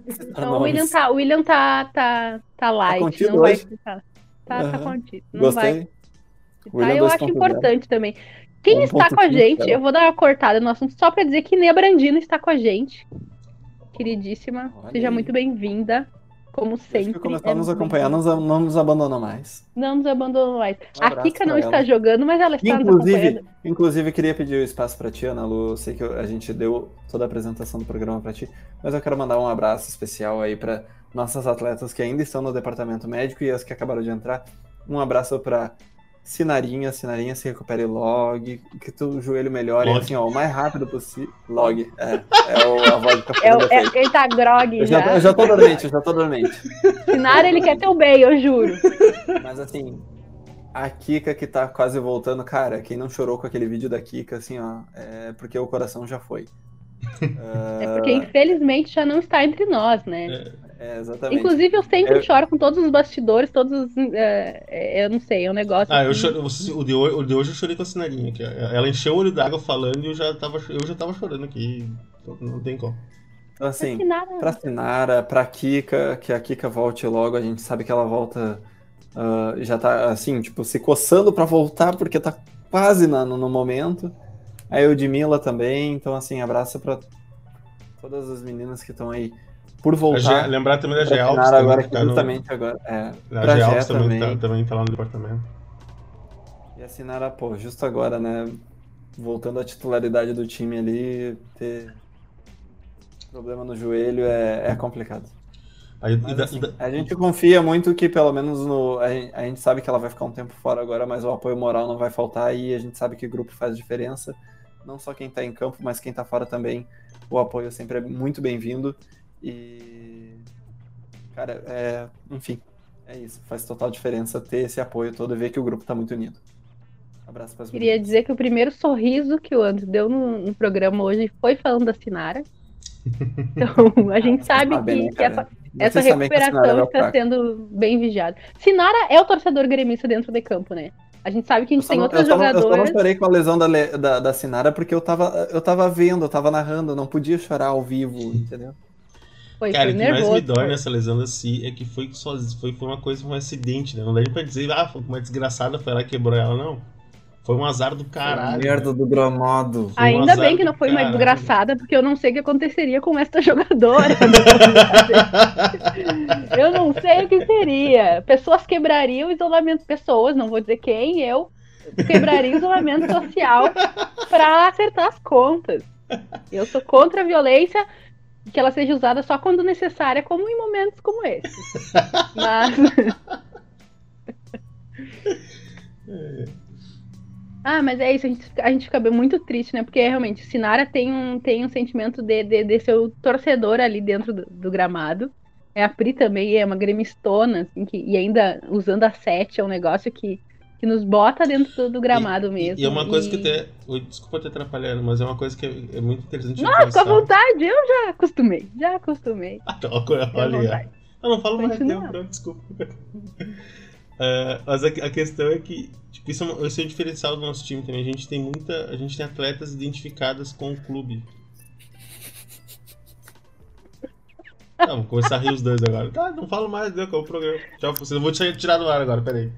então, o William tá, o William tá, tá, tá light, tá não vai ficar. Tá, uhum. tá contido. Não Gostei. vai. Tá, eu acho importante também. Quem um está com a gente, eu vou dar uma cortada no assunto só para dizer que Nea Brandino está com a gente. Queridíssima, Olha seja aí. muito bem-vinda. Como sempre. começar a nos acompanhar, não, não nos abandona mais. Não nos abandona mais. Um a Kika não está jogando, mas ela está inclusive, nos Inclusive, queria pedir o espaço para ti, Ana Lu. Eu sei que a gente deu toda a apresentação do programa para ti, mas eu quero mandar um abraço especial aí para nossas atletas que ainda estão no departamento médico e as que acabaram de entrar. Um abraço para Sinarinha, Sinarinha se recupere log, que tu, o joelho melhore, log. assim, ó, o mais rápido possível. Log, é, é o, a voz do é, é, Ele tá grog eu já. já. Eu já tô dormente, eu já tô dormente. Sinara, ele quer teu bem, eu juro. Mas assim, a Kika que tá quase voltando, cara, quem não chorou com aquele vídeo da Kika, assim, ó, é porque o coração já foi. É porque, infelizmente, já não está entre nós, né? É, É, exatamente. Inclusive, eu sempre eu... choro com todos os bastidores, todos os. É, eu não sei, é um negócio. Ah, assim... eu choro, o, de hoje, o de hoje eu chorei com a Sinarinha. Que ela encheu o olho d'água falando e eu já tava, eu já tava chorando aqui. Não tem como. Então, assim, Sinara... pra Sinara, pra Kika, que a Kika volte logo, a gente sabe que ela volta. Uh, já tá, assim, tipo, se coçando pra voltar, porque tá quase na, no, no momento. A Eudmila também, então, assim, abraço pra todas as meninas que estão aí por voltar. lembrar também da também, agora, que tá justamente no... agora. É, a Gealps também, também. Tá, também tá lá no departamento. E a Sinara, pô, justo agora, né? Voltando à titularidade do time ali, ter problema no joelho é, é complicado. Aí, mas, assim, a gente confia muito que pelo menos no. A gente, a gente, sabe que ela vai ficar um tempo fora agora, mas o apoio moral não vai faltar e a gente sabe que grupo faz diferença. Não só quem tá em campo, mas quem tá fora também. O apoio sempre é muito bem-vindo. E. Cara, é, enfim, é isso. Faz total diferença ter esse apoio todo e ver que o grupo tá muito unido. Abraço para Queria meninas. dizer que o primeiro sorriso que o André deu no, no, programa hoje foi falando da Sinara. Então, a gente sabe que, né, que essa, essa recuperação está sendo bem vigiada. Sinara é o torcedor gremista dentro de campo, né? A gente sabe que a gente tem outros jogadores. Eu só não chorei com a lesão da, da, da Sinara porque eu tava, eu tava vendo, eu tava narrando, não podia chorar ao vivo, entendeu? Foi, Cara, o que nervoso, mais me dói foi. nessa lesão da Si é que foi, só, foi, foi uma coisa, um acidente, né? Não dá nem pra dizer, ah, foi uma desgraçada, foi lá e quebrou ela, não. Foi um azar do caralho. Merda do gramado. Ainda um bem que não foi uma desgraçada, porque eu não sei o que aconteceria com esta jogadora. eu não sei o que seria. Pessoas quebrariam o isolamento. Pessoas, não vou dizer quem, eu quebraria o isolamento social para acertar as contas. Eu sou contra a violência, que ela seja usada só quando necessária, como em momentos como esse. Mas. ah, mas é isso, a gente, a gente fica muito triste, né? Porque realmente, Sinara tem um, tem um sentimento de, de, de ser o torcedor ali dentro do, do, gramado. É a Pri também, é uma gremistona, assim, que, e ainda usando a sete, é um negócio que que nos bota dentro do, do gramado e, mesmo. E é uma coisa e... que até. Desculpa te atrapalhando, mas é uma coisa que é, é muito interessante. Nossa, com a vontade, eu já acostumei. Já acostumei. Olha, eu não falo mais tempo, não, desculpa. Uh, mas a, a, questão é que tipo, isso, é, esse é o diferencial do nosso time também. A gente tem muita. A gente tem atletas identificadas com o clube. Tá, vamos começar a rir os dois agora. Tá, não falo mais, deu, qual é o programa. Tchau, vocês. Eu vou te tirar do ar agora, peraí.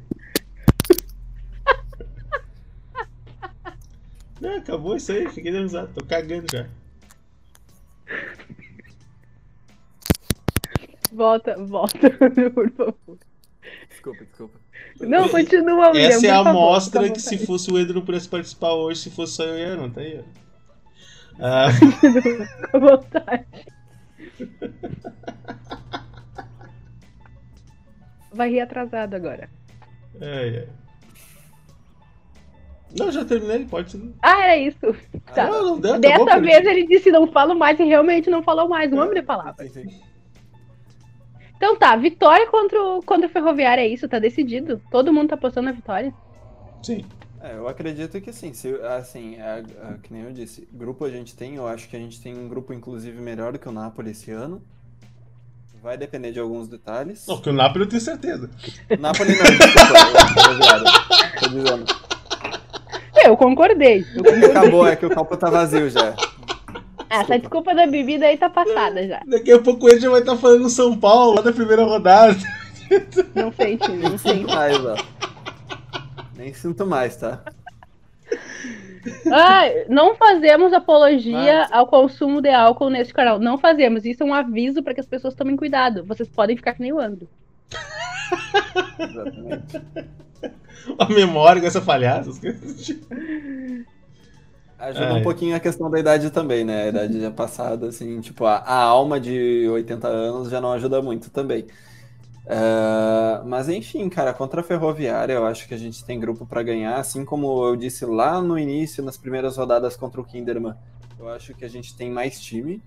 Não, acabou isso aí, fiquei dando tô cagando já. Volta, volta, por favor. Desculpa, desculpa. Não, continua mesmo. Essa é a amostra que se fosse o Edro não pudesse participar hoje, se fosse só eu e a tá aí, ó. Ah. Com vontade. Vai rir atrasado agora. É, é. Não, já terminei, pode seguir. Ah, era isso. Tá. Não, não deu, Dessa vez ele disse não falo mais e realmente não falou mais. Um homem de palavras. Então tá, vitória contra o, contra o Ferroviário é isso, tá decidido. Todo mundo tá apostando na vitória. Sim. É, eu acredito que sim. Se, assim, é, é, que nem eu disse, grupo a gente tem, eu acho que a gente tem um grupo, inclusive, melhor do que o Napoli esse ano. Vai depender de alguns detalhes. Não, porque o Napoli eu tenho certeza. O Napoli não, desculpa, eu, tô dizendo. Eu concordei. Eu concordei. Acabou, é que o copo tá vazio já. Ah, essa desculpa da bebida aí tá passada já. Daqui a pouco ele já vai estar tá falando São Paulo, lá da primeira rodada. Não sente, não sente. Mais, ó. Nem sinto mais, tá? Ah, não fazemos apologia Mas... ao consumo de álcool neste canal. Não fazemos. Isso é um aviso para que as pessoas tomem cuidado. Vocês podem ficar que nem o Andro. Exatamente. a memória com essa falhada. Ajuda Ai. um pouquinho a questão da idade também, né? A idade já passada, assim, tipo, a, a alma de 80 anos já não ajuda muito também. Uh, mas enfim, cara, contra a Ferroviária, eu acho que a gente tem grupo para ganhar, assim como eu disse lá no início, nas primeiras rodadas contra o Kinderman. Eu acho que a gente tem mais time.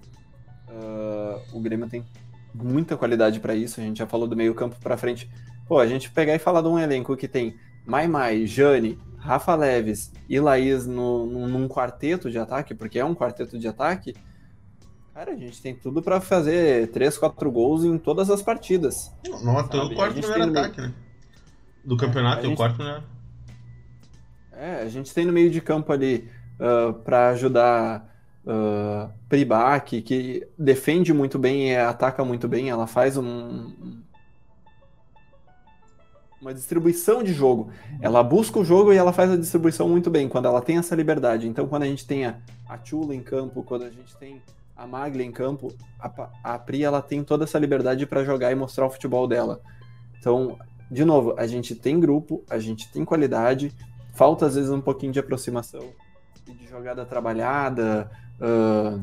Uh, o Grêmio tem muita qualidade para isso. A gente já falou do meio campo para frente. Pô, a gente pegar e falar de um elenco que tem Mai Mai, Jane, Rafa Leves e Laís no, no, num quarteto de ataque, porque é um quarteto de ataque, Cara, a gente tem tudo para fazer 3, 4 gols em todas as partidas. Não, não até o quarto melhor ataque, né? Do campeonato, é, o quarto melhor. É, a gente tem no meio de campo ali uh, para ajudar uh, Pribac, que defende muito bem e ataca muito bem. Ela faz um, uma distribuição de jogo. Ela busca o jogo e ela faz a distribuição muito bem, quando ela tem essa liberdade. Então, quando a gente tem a, a Chula em campo, quando a gente tem a Maglia em campo, a, a Pri ela tem toda essa liberdade para jogar e mostrar o futebol dela. Então, de novo, a gente tem grupo, a gente tem qualidade, falta às vezes um pouquinho de aproximação e de jogada trabalhada, uh,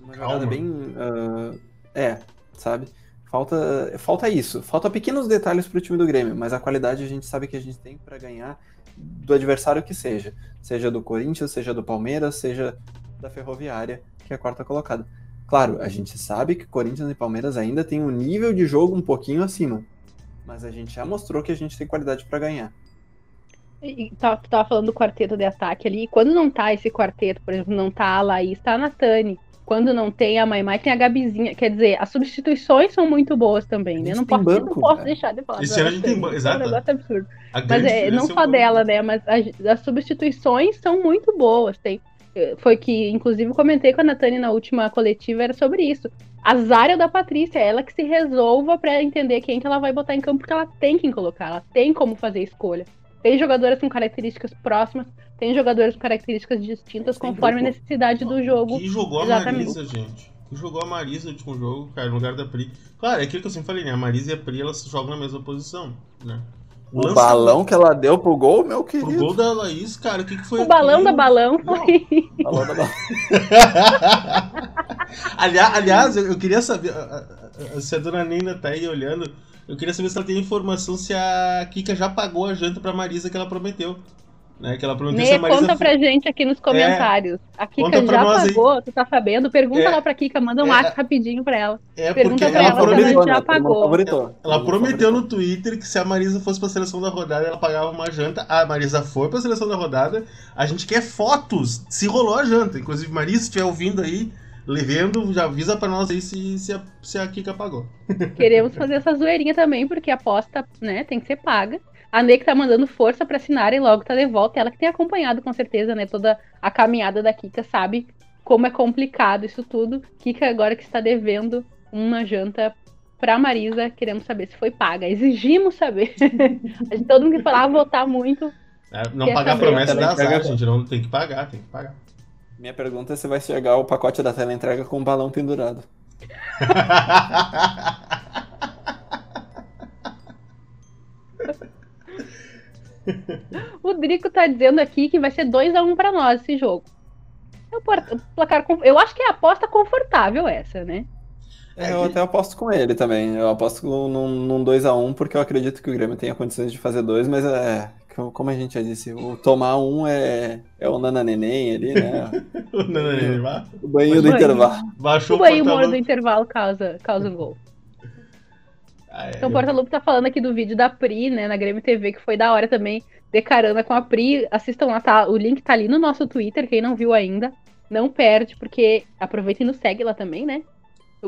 uma Calma. jogada bem. Uh, é, sabe? Falta, falta isso. Falta pequenos detalhes para o time do Grêmio, mas a qualidade a gente sabe que a gente tem para ganhar do adversário que seja. Seja do Corinthians, seja do Palmeiras, seja da Ferroviária, que é a quarta colocada. Claro, a gente sabe que Corinthians e Palmeiras ainda tem um nível de jogo um pouquinho acima, mas a gente já mostrou que a gente tem qualidade para ganhar. E, tá, tu tava falando do quarteto de ataque ali. Quando não tá esse quarteto, por exemplo, não tá a Laís, tá a Natane. Quando não tem a Maimai, tem a Gabizinha. Quer dizer, as substituições são muito boas também, né? Não posso, banco, não posso deixar de falar. Esse ano a gente tem banco, exato. É um negócio absurdo. Mas é, não só dela, né? Mas as, as substituições são muito boas. Tem, foi que, inclusive, comentei com a Natane na última coletiva, era sobre isso. A Zária da Patrícia, ela que se resolva para entender quem que ela vai botar em campo, porque ela tem quem colocar, ela tem como fazer escolha. Tem jogadoras com características próximas, tem jogadores com características distintas conforme a necessidade do jogo. Que jogou Exatamente. a Marisa, gente. Que jogou a Marisa no último jogo, cara, no lugar da Pri. Claro, é aquilo que eu sempre falei, né? A Marisa e a Pri, elas jogam na mesma posição, né? O, o balão que ela deu pro gol, meu querido. O gol da Laís, cara, o que, que foi? O aquilo? balão da balão foi. balão da balão. aliás, aliás, eu queria saber se a dona Nina tá aí olhando. Eu queria saber se ela tem informação se a Kika já pagou a janta pra Marisa que ela prometeu. Né, que ela prometeu Ney, Marisa conta pra gente aqui nos comentários. É, a Kika já pagou, aí. tu tá sabendo? Pergunta é, lá pra Kika, manda um é, WhatsApp rapidinho pra ela. É Pergunta porque pra ela, ela prometeu, já pagou. Ela, ela prometeu no Twitter que se a Marisa fosse pra seleção da rodada, ela pagava uma janta. A Marisa foi pra seleção da rodada. A gente quer fotos se rolou a janta. Inclusive, Marisa, se estiver ouvindo aí, levando, já avisa pra nós aí se, se, a, se a Kika pagou. Queremos fazer essa zoeirinha também, porque a aposta, né, tem que ser paga. A Ney que tá mandando força pra assinar e logo tá de volta. Ela que tem acompanhado com certeza, né, toda a caminhada da Kika, sabe como é complicado isso tudo. Kika agora que está devendo uma janta pra Marisa, queremos saber se foi paga. Exigimos saber. a gente, todo mundo que falar votar muito. É, não pagar saber. promessa da azar, gente. Não tem que pagar, tem que pagar. Minha pergunta é se vai chegar o pacote da tela entrega com um balão pendurado. o Drico tá dizendo aqui que vai ser 2x1 um para nós esse jogo. É o placar, eu acho que é a aposta confortável essa, né? É, eu até aposto com ele também. Eu aposto num, num 2x1, porque eu acredito que o Grêmio tenha condições de fazer dois, mas é. Como a gente já disse, o tomar um é, é o nananeném ali, né? o nananeném, O banho do intervalo. Baixou o banho do intervalo causa, causa um gol. Ah, é, então, o Porta-Lupe tá falando aqui do vídeo da Pri, né, na Grêmio TV, que foi da hora também, de carona com a Pri. Assistam lá, tá? O link tá ali no nosso Twitter, quem não viu ainda. Não perde, porque aproveita e nos segue lá também, né?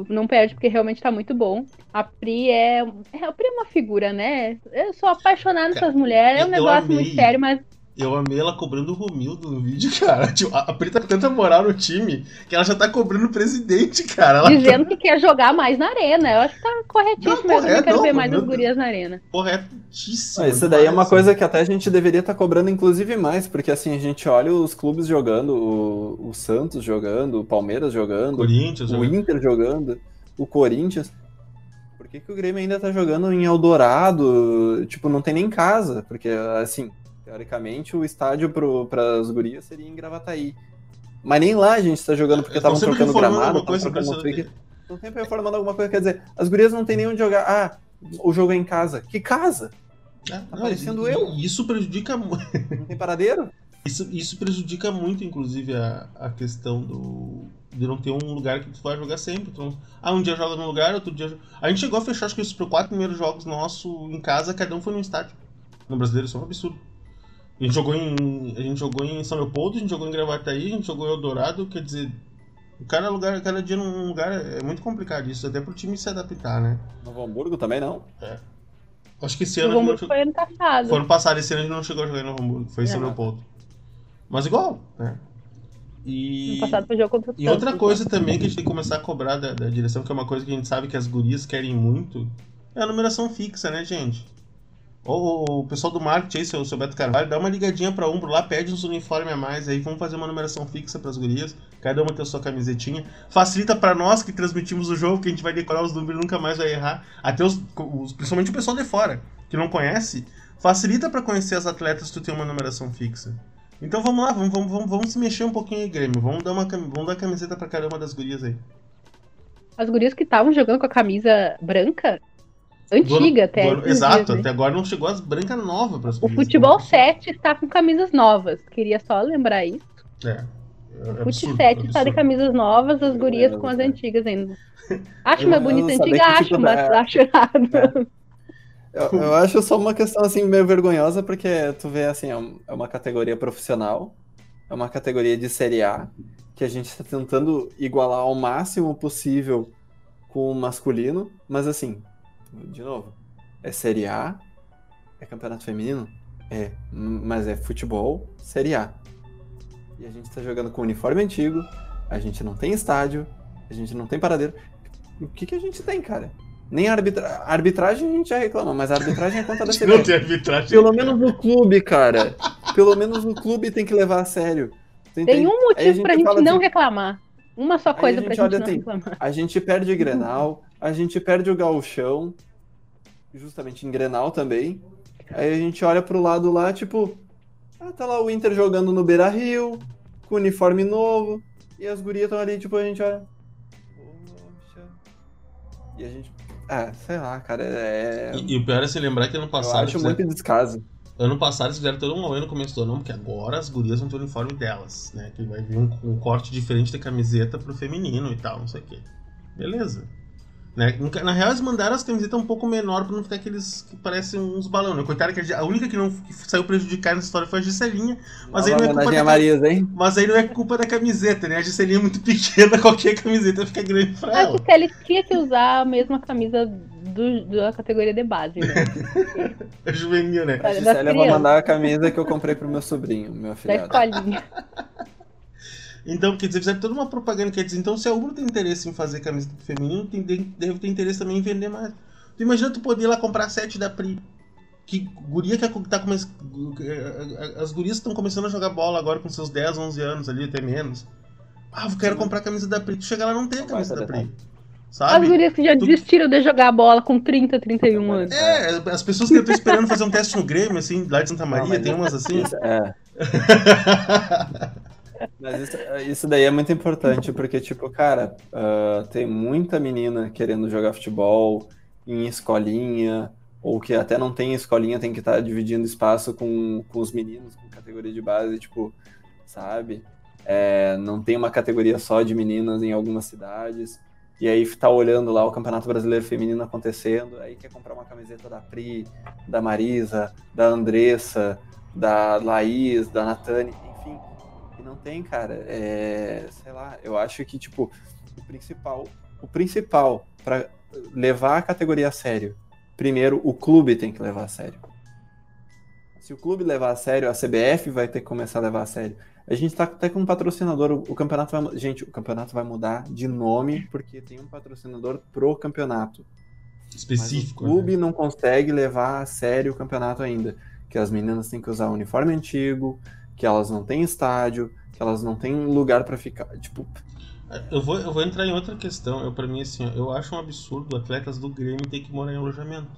Não perde, porque realmente tá muito bom. A Pri é. é a Pri é uma figura, né? Eu sou apaixonada nessas mulheres. É um negócio muito sério, mas eu amei ela cobrando o Romildo no vídeo, cara. Tipo, a Pri tá com tanta moral no time que ela já tá cobrando o presidente, cara. Ela Dizendo tá... que quer jogar mais na arena. Eu acho que tá corretíssimo não, correto, eu quero não, ver mais as gurias na arena. Corretíssimo. Ah, isso daí é uma coisa que até a gente deveria estar tá cobrando, inclusive, mais, porque assim, a gente olha os clubes jogando, o, o Santos jogando, o Palmeiras jogando, Corinthians, o Inter jogando, o Corinthians. Por que, que o Grêmio ainda tá jogando em Eldorado? Tipo, não tem nem casa, porque assim Teoricamente, o estádio para as gurias seria em Gravataí. Mas nem lá a gente está jogando porque estavam trocando gramado, estavam trocando Estão sempre reformando alguma coisa. Quer dizer, as gurias não tem nem onde jogar. Ah, o jogo é em casa. Que casa? É, tá parecendo eu. Isso prejudica muito. Não tem paradeiro? Isso, isso prejudica muito, inclusive, a, a questão do, de não ter um lugar que tu vai jogar sempre. Então, ah, um dia joga num lugar, outro dia. A gente chegou a fechar, acho que os quatro primeiros jogos nossos em casa, cada um foi no estádio. No brasileiro, isso é um absurdo. A gente jogou em, a gente jogou em São Leopoldo, a gente jogou em Gravataí, a gente jogou em Eldorado, quer dizer, Cada lugar, cada dia num lugar é muito complicado isso, até pro time se adaptar, né? Novo Hamburgo também não? É. Acho que esse ano. Novo Hamburgo foi ano passado. Foi ano passado, esse ano a gente não chegou a jogar em Novo Hamburgo, foi em São Leopoldo. Mas igual, né? E, ano passado foi jogo contra o e outra coisa também que a gente tem que começar a cobrar da, da direção, que é uma coisa que a gente sabe que as gurias querem muito, é a numeração fixa, né, gente? O pessoal do marketing aí, seu, seu Beto Carvalho, dá uma ligadinha pra Umbro lá, pede uns uniformes a mais aí, vamos fazer uma numeração fixa pras gurias, cada uma tem a sua camisetinha. Facilita para nós que transmitimos o jogo, que a gente vai decorar os números e nunca mais vai errar. Até os, os, principalmente o pessoal de fora, que não conhece, facilita para conhecer as atletas se tu tem uma numeração fixa. Então vamos lá, vamos, vamos, vamos, vamos se mexer um pouquinho aí, Grêmio. Vamos dar uma vamos dar camiseta pra cada uma das gurias aí. As gurias que estavam jogando com a camisa branca, Antiga até. Do, exato, dias, né? até agora não chegou as brancas novas para O futebol 7 está com camisas novas. Queria só lembrar isso. É. é o Fute 7 está de camisas novas, as gurias com as antigas ainda. Acho mais bonita antiga, tipo, acho, mas é. acho errado. É. Eu, eu, acho só uma questão assim meio vergonhosa, porque tu vê assim, é, é uma categoria profissional, é uma categoria de Série A, que a gente está tentando igualar ao máximo possível com o masculino, mas assim, de novo, é Série A, é campeonato feminino? É, mas é futebol, Série A. E a gente tá jogando com uniforme antigo, a gente não tem estádio, a gente não tem paradeiro. O que, que a gente tem, cara? Nem a arbitra... arbitragem a gente já reclama, mas a arbitragem é conta da CBF. Não tem arbitragem. Pelo menos o clube, cara. Pelo menos o clube tem que levar a sério. Tem, tem um motivo a pra gente não assim, reclamar. Uma só coisa a pra gente não assim, reclamar. A gente perde Grenal, a gente perde o gauchão, justamente em Grenal também. Aí a gente olha pro lado lá, tipo, ah, tá lá o Inter jogando no Beira Rio, com uniforme novo, e as gurias estão ali, tipo, a gente olha. Poxa. E a gente. Ah, sei lá, cara. É... E, e o pior é se lembrar que ano passado. Eu acho fizeram... muito descaso. Ano passado eles fizeram todo um momento no começo do ano, porque agora as gurias vão ter o uniforme delas, né? Que vai vir um, um corte diferente de camiseta pro feminino e tal, não sei o quê. Beleza. Né? Na real, eles mandaram as camisetas um pouco menor pra não ficar aqueles que parecem uns balões. Né? Coitado que a única que não que saiu prejudicada nessa história foi a Giselinha. Mas aí, não é culpa da, Marisa, hein? mas aí não é culpa da camiseta, né? A Giselinha é muito pequena, qualquer camiseta fica grande pra ela. A Gisele tinha que usar a mesma camisa do, da categoria de base, né? é juvenil, né? A Gisele, eu vou mandar a camisa que eu comprei pro meu sobrinho, meu filho. Da escolinha. Então, quer dizer, fizeram toda uma propaganda, quer dizer, então se a Umbro tem interesse em fazer camiseta feminino, tem, deve ter interesse também em vender mais. Tu imagina tu poder ir lá comprar sete da Pri. Que guria que tá começando. As gurias estão começando a jogar bola agora com seus 10, 11 anos ali, até menos. Ah, eu quero comprar a camisa da Pri. Tu chega lá não tem a camisa da Pri. Sabe? As gurias que já tu... desistiram de jogar bola com 30, 31 anos. É, as pessoas que eu tô esperando fazer um teste no Grêmio, assim, lá de Santa Maria, não, tem umas assim. É. Mas isso, isso, daí é muito importante, porque, tipo, cara, uh, tem muita menina querendo jogar futebol em escolinha, ou que até não tem escolinha, tem que estar tá dividindo espaço com, com os meninos, com categoria de base, tipo, sabe? É, não tem uma categoria só de meninas em algumas cidades. E aí tá olhando lá o Campeonato Brasileiro Feminino acontecendo, aí quer comprar uma camiseta da Pri, da Marisa, da Andressa, da Laís, da Natane não tem, cara. É, sei lá, eu acho que, tipo, o principal, o principal para levar a categoria a sério, primeiro o clube tem que levar a sério. Se o clube levar a sério, a CBF vai ter que começar a levar a sério. A gente tá até com um patrocinador, o, o campeonato vai, gente, o campeonato vai mudar de nome porque tem um patrocinador pro campeonato. Específico. Mas o clube né? não consegue levar a sério o campeonato ainda, que as meninas têm que usar uniforme antigo, que elas não têm estádio, que elas não têm lugar para ficar. Tipo. Eu vou, eu vou entrar em outra questão. Eu, para mim, assim, eu acho um absurdo atletas do Grêmio ter que morar em alojamento.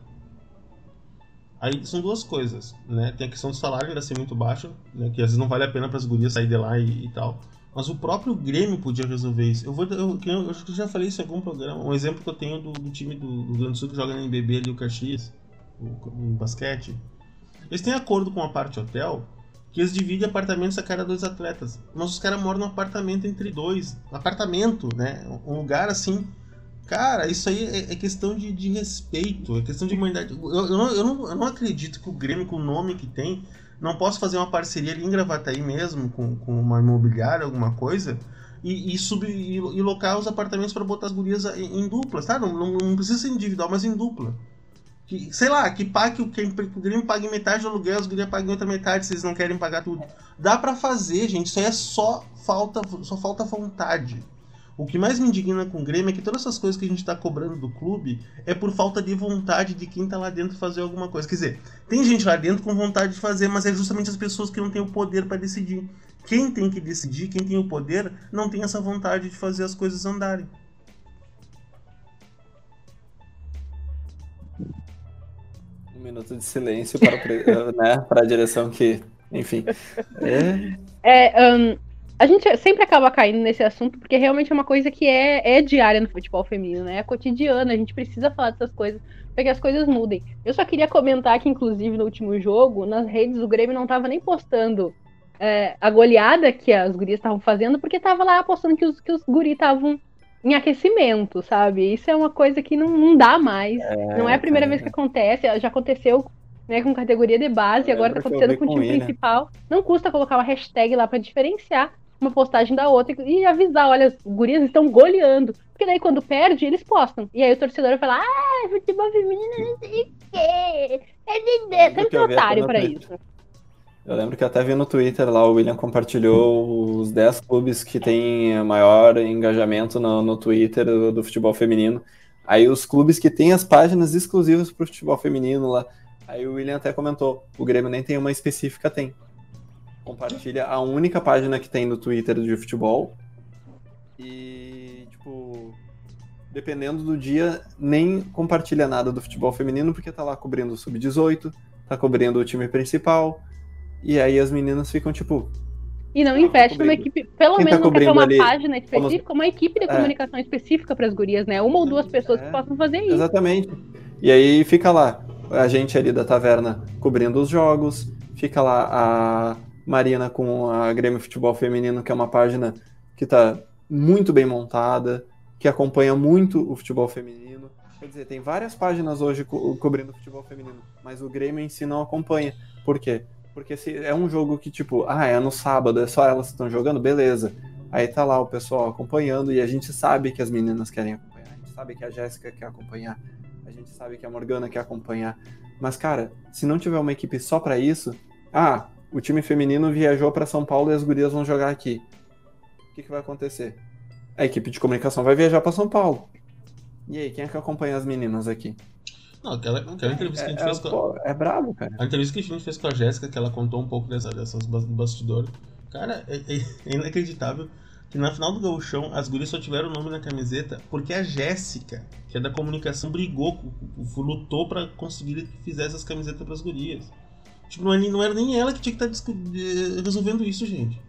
Aí são duas coisas, né? Tem a questão do salário ainda ser muito baixo, né? Que às vezes não vale a pena para as gurias sair de lá e, e, tal. Mas o próprio Grêmio podia resolver isso. Eu vou, eu, eu, acho que já falei isso em algum programa. Um exemplo que eu tenho do, do time do, do Grande do Sul que joga na NBB ali, o Caxias, o, o basquete. Eles têm acordo com a parte hotel que eles dividem apartamentos a cada dois atletas. Mas os caras moram num apartamento entre dois. Um apartamento, né? Um lugar assim. Cara, isso aí é, é questão de, de, respeito, é questão de humanidade. Eu, eu, não, eu, não, eu não acredito que o Grêmio, com o nome que tem, não possa fazer uma parceria ali em Gravataí mesmo, com, com uma imobiliária, alguma coisa, e, e, sub, e, e locar os apartamentos para botar as gurias em, em dupla, tá? Não, não, não, precisa ser individual, mas em dupla. Que, sei lá, que pague, que o Grêmio pague metade do aluguel, as gurias paguem outra metade se eles não querem pagar tudo. Dá para fazer, gente. Isso aí é só falta, só falta vontade. O que mais me indigna com o Grêmio é que todas essas coisas que a gente está cobrando do clube é por falta de vontade de quem está lá dentro fazer alguma coisa. Quer dizer, tem gente lá dentro com vontade de fazer, mas é justamente as pessoas que não têm o poder para decidir. Quem tem que decidir, quem tem o poder, não tem essa vontade de fazer as coisas andarem. Um minuto de silêncio para, né, para a direção que, enfim. É, é um a gente sempre acaba caindo nesse assunto porque realmente é uma coisa que é, é diária no futebol feminino, né? É cotidiana, a gente precisa falar dessas coisas para que as coisas mudem. Eu só queria comentar que, inclusive, no último jogo, nas redes do Grêmio não tava nem postando é, a goleada que as gurias estavam fazendo, porque tava lá postando que os, que os guris estavam em aquecimento, sabe? Isso é uma coisa que não, não dá mais. É, não é a primeira é. vez que acontece, já aconteceu né, com categoria de base, agora tá acontecendo com o time principal. Não custa colocar uma hashtag lá para diferenciar uma postagem da outra e avisar, olha, os gurias estão goleando. Porque daí quando perde, eles postam. E aí o torcedor vai falar, ah, futebol feminino não sei o quê. É de sempre otário pra isso. Eu lembro que até vi no Twitter lá, o William compartilhou os 10 clubes que têm maior engajamento no, no Twitter do, do, futebol feminino. Aí os clubes que têm as páginas exclusivas para o futebol feminino lá. Aí o William até comentou, o Grêmio nem tem uma específica, tem compartilha a única página que tem no Twitter de futebol. E, tipo, dependendo do dia, nem compartilha nada do futebol feminino, porque tá lá cobrindo o sub-18, tá cobrindo o time principal. E aí as meninas ficam, tipo. E não investe numa equipe, pelo Quem tá menos tá não quer ter uma ali, página específica, como... uma equipe de é. comunicação específica para as gurias, né? Uma ou duas pessoas é, que possam fazer isso. Exatamente. E aí fica lá a gente ali da taverna cobrindo os jogos, fica lá a Marina com a Grêmio Futebol Feminino, que é uma página que está muito bem montada, que acompanha muito o futebol feminino. Quer dizer, tem várias páginas hoje co cobrindo o futebol feminino, mas o Grêmio em si não acompanha. Por quê? Porque se é um jogo que, tipo, ah, é no sábado, é só elas que estão jogando, beleza. Aí tá lá o pessoal acompanhando e a gente sabe que as meninas querem acompanhar. A gente sabe que a Jéssica quer acompanhar. A gente sabe que a Morgana quer acompanhar. Mas, cara, se não tiver uma equipe só para isso, ah, o time feminino viajou para São Paulo e as gurias vão jogar aqui. O que, que vai acontecer? A equipe de comunicação vai viajar para São Paulo. E aí, quem é que acompanha as meninas aqui? Não, aquela, aquela entrevista que a gente é, fez é, com a... É brabo, cara. A entrevista que a gente fez com a Jéssica, que ela contou um pouco dessa, dessas bastidores. Cara, é, é, é, inacreditável que na final do gauchão as gurias só tiveram o nome na camiseta porque a Jéssica, que é da comunicação, brigou, lutou para conseguir que fizesse as camisetas para as gurias. Tipo, não, é não era nem ela que tinha que estar tá eh, resolvendo isso, gente.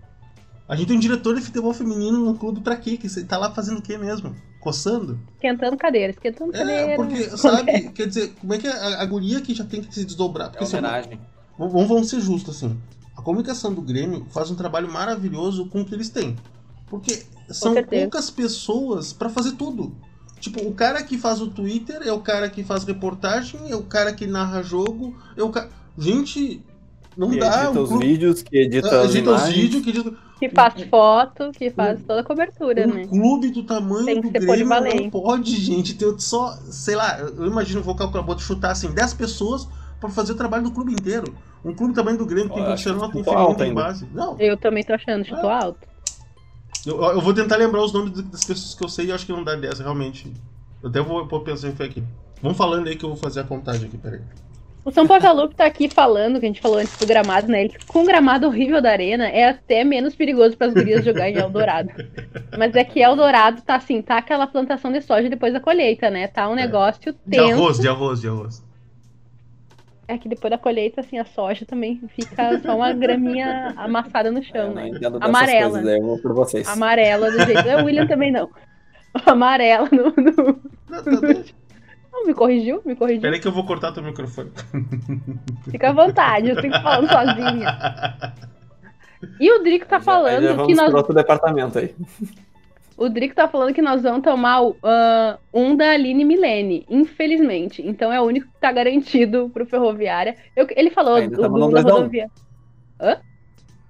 A gente tem um diretor de futebol feminino no clube pra quê? Que você tá lá fazendo o quê mesmo? Coçando? Esquentando cadeira, esquentando é, cadeira. Porque, sabe, quer dizer, como é que a, a guria que já tem que se desdobrar? Porque, é homenagem. Assim, vamos, vamos ser justos, assim. A comunicação do Grêmio faz um trabalho maravilhoso com o que eles têm. Porque são poucas pessoas para fazer tudo. Tipo, o cara que faz o Twitter é o cara que faz reportagem, é o cara que narra jogo, é o cara Gente, não que dá. Edita os clube... vídeos, que edita, uh, edita os vídeos, que edita. Que faz foto, que faz toda a cobertura, um né? clube do tamanho Tem que do Grêmio não pode, gente, ter só, sei lá, eu imagino, vou calcular, vou chutar assim, 10 pessoas para fazer o trabalho do clube inteiro. Um clube do tamanho do Grêmio, que tem profissional, tem feminino, tem base. Não. Eu também tô achando, chutou é. alto. Eu, eu, vou tentar lembrar os nomes das pessoas que eu sei e acho que não dá 10, realmente. Eu até vou, vou pensar em aqui. Vamos falando aí que eu vou fazer a contagem aqui, peraí. O São Paulo tá aqui falando, que a gente falou antes do gramado, né? Ele, com o gramado horrível da arena, é até menos perigoso para as gurias jogar em Eldorado. Mas é que Eldorado tá assim, tá aquela plantação de soja depois da colheita, né? Tá um é. negócio é. tenso. De arroz, de arroz, de arroz. É que depois da colheita, assim, a soja também fica só uma graminha amassada no chão, é, né? Amarela. Coisas, eu vou por vocês. Amarela do jeito. O William também não. Amarela no. no... Não, tá não, me corrigiu? Me corrigiu. Peraí que eu vou cortar teu microfone. Fica à vontade, eu fico falando sozinha. E o Drico tá falando já, já que nós. outro departamento aí. O Drico tá falando que nós vamos tomar uh, um da Aline Milene, infelizmente. Então é o único que tá garantido pro Ferroviária. Eu, ele falou Ainda do, do, da rodovia. Hã?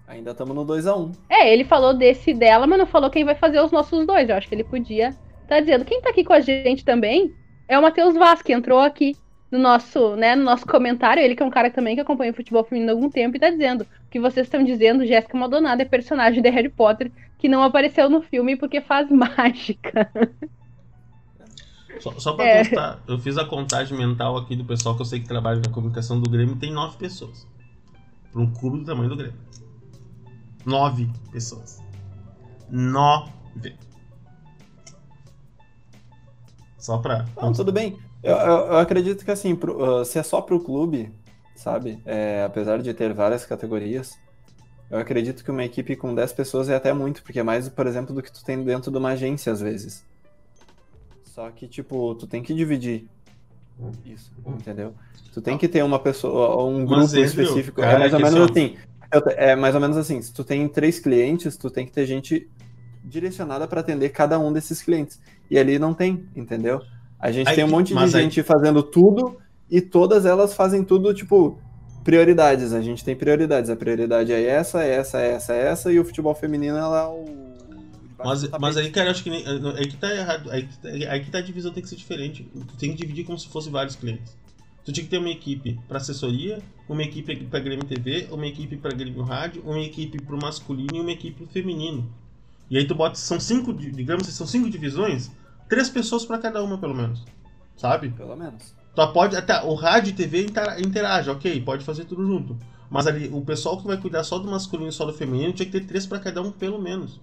Ainda estamos no 2x1. Um. É, ele falou desse dela, mas não falou quem vai fazer os nossos dois. Eu acho que ele podia tá dizendo. Quem tá aqui com a gente também é o Matheus Vaz, que entrou aqui no nosso, né, no nosso comentário. Ele que é um cara também que acompanha o futebol feminino há algum tempo e tá dizendo que vocês estão dizendo Jéssica Maldonado é personagem de Harry Potter que não apareceu no filme porque faz mágica. Só, só pra é. constar, eu fiz a contagem mental aqui do pessoal que eu sei que trabalha na comunicação do Grêmio, tem nove pessoas. Para um clube do tamanho do Grêmio. Nove pessoas. Nove. Só pra. Não, tudo bem. Eu, eu, eu acredito que assim, pro, uh, se é só pro clube, sabe? É, apesar de ter várias categorias, eu acredito que uma equipe com 10 pessoas é até muito, porque é mais, por exemplo, do que tu tem dentro de uma agência às vezes. Só que, tipo, tu tem que dividir isso, entendeu? Tu tem que ter uma pessoa, um grupo Mas, específico. Cara, é mais ou menos assim. É mais ou menos assim, se tu tem três clientes, tu tem que ter gente direcionada para atender cada um desses clientes. E ali não tem, entendeu? A gente aí, tem um monte de gente aí... fazendo tudo e todas elas fazem tudo, tipo, prioridades. A gente tem prioridades. A prioridade é essa, essa, essa, essa, e o futebol feminino ela é o mas, mas aí, cara, eu acho que nem, aí que tá errado. Aí, aí que tá a divisão tem que ser diferente. Tu tem que dividir como se fosse vários clientes. Tu tinha que ter uma equipe para assessoria, uma equipe para Grêmio TV, uma equipe para Grêmio Rádio, uma equipe para o masculino e uma equipe pro feminino. E aí tu bota, são cinco, digamos são cinco divisões, três pessoas para cada uma, pelo menos. Sabe? Pelo menos. Tu pode, até, o rádio e TV interage, ok, pode fazer tudo junto. Mas ali, o pessoal que vai cuidar só do masculino e só do feminino tinha que ter três para cada um, pelo menos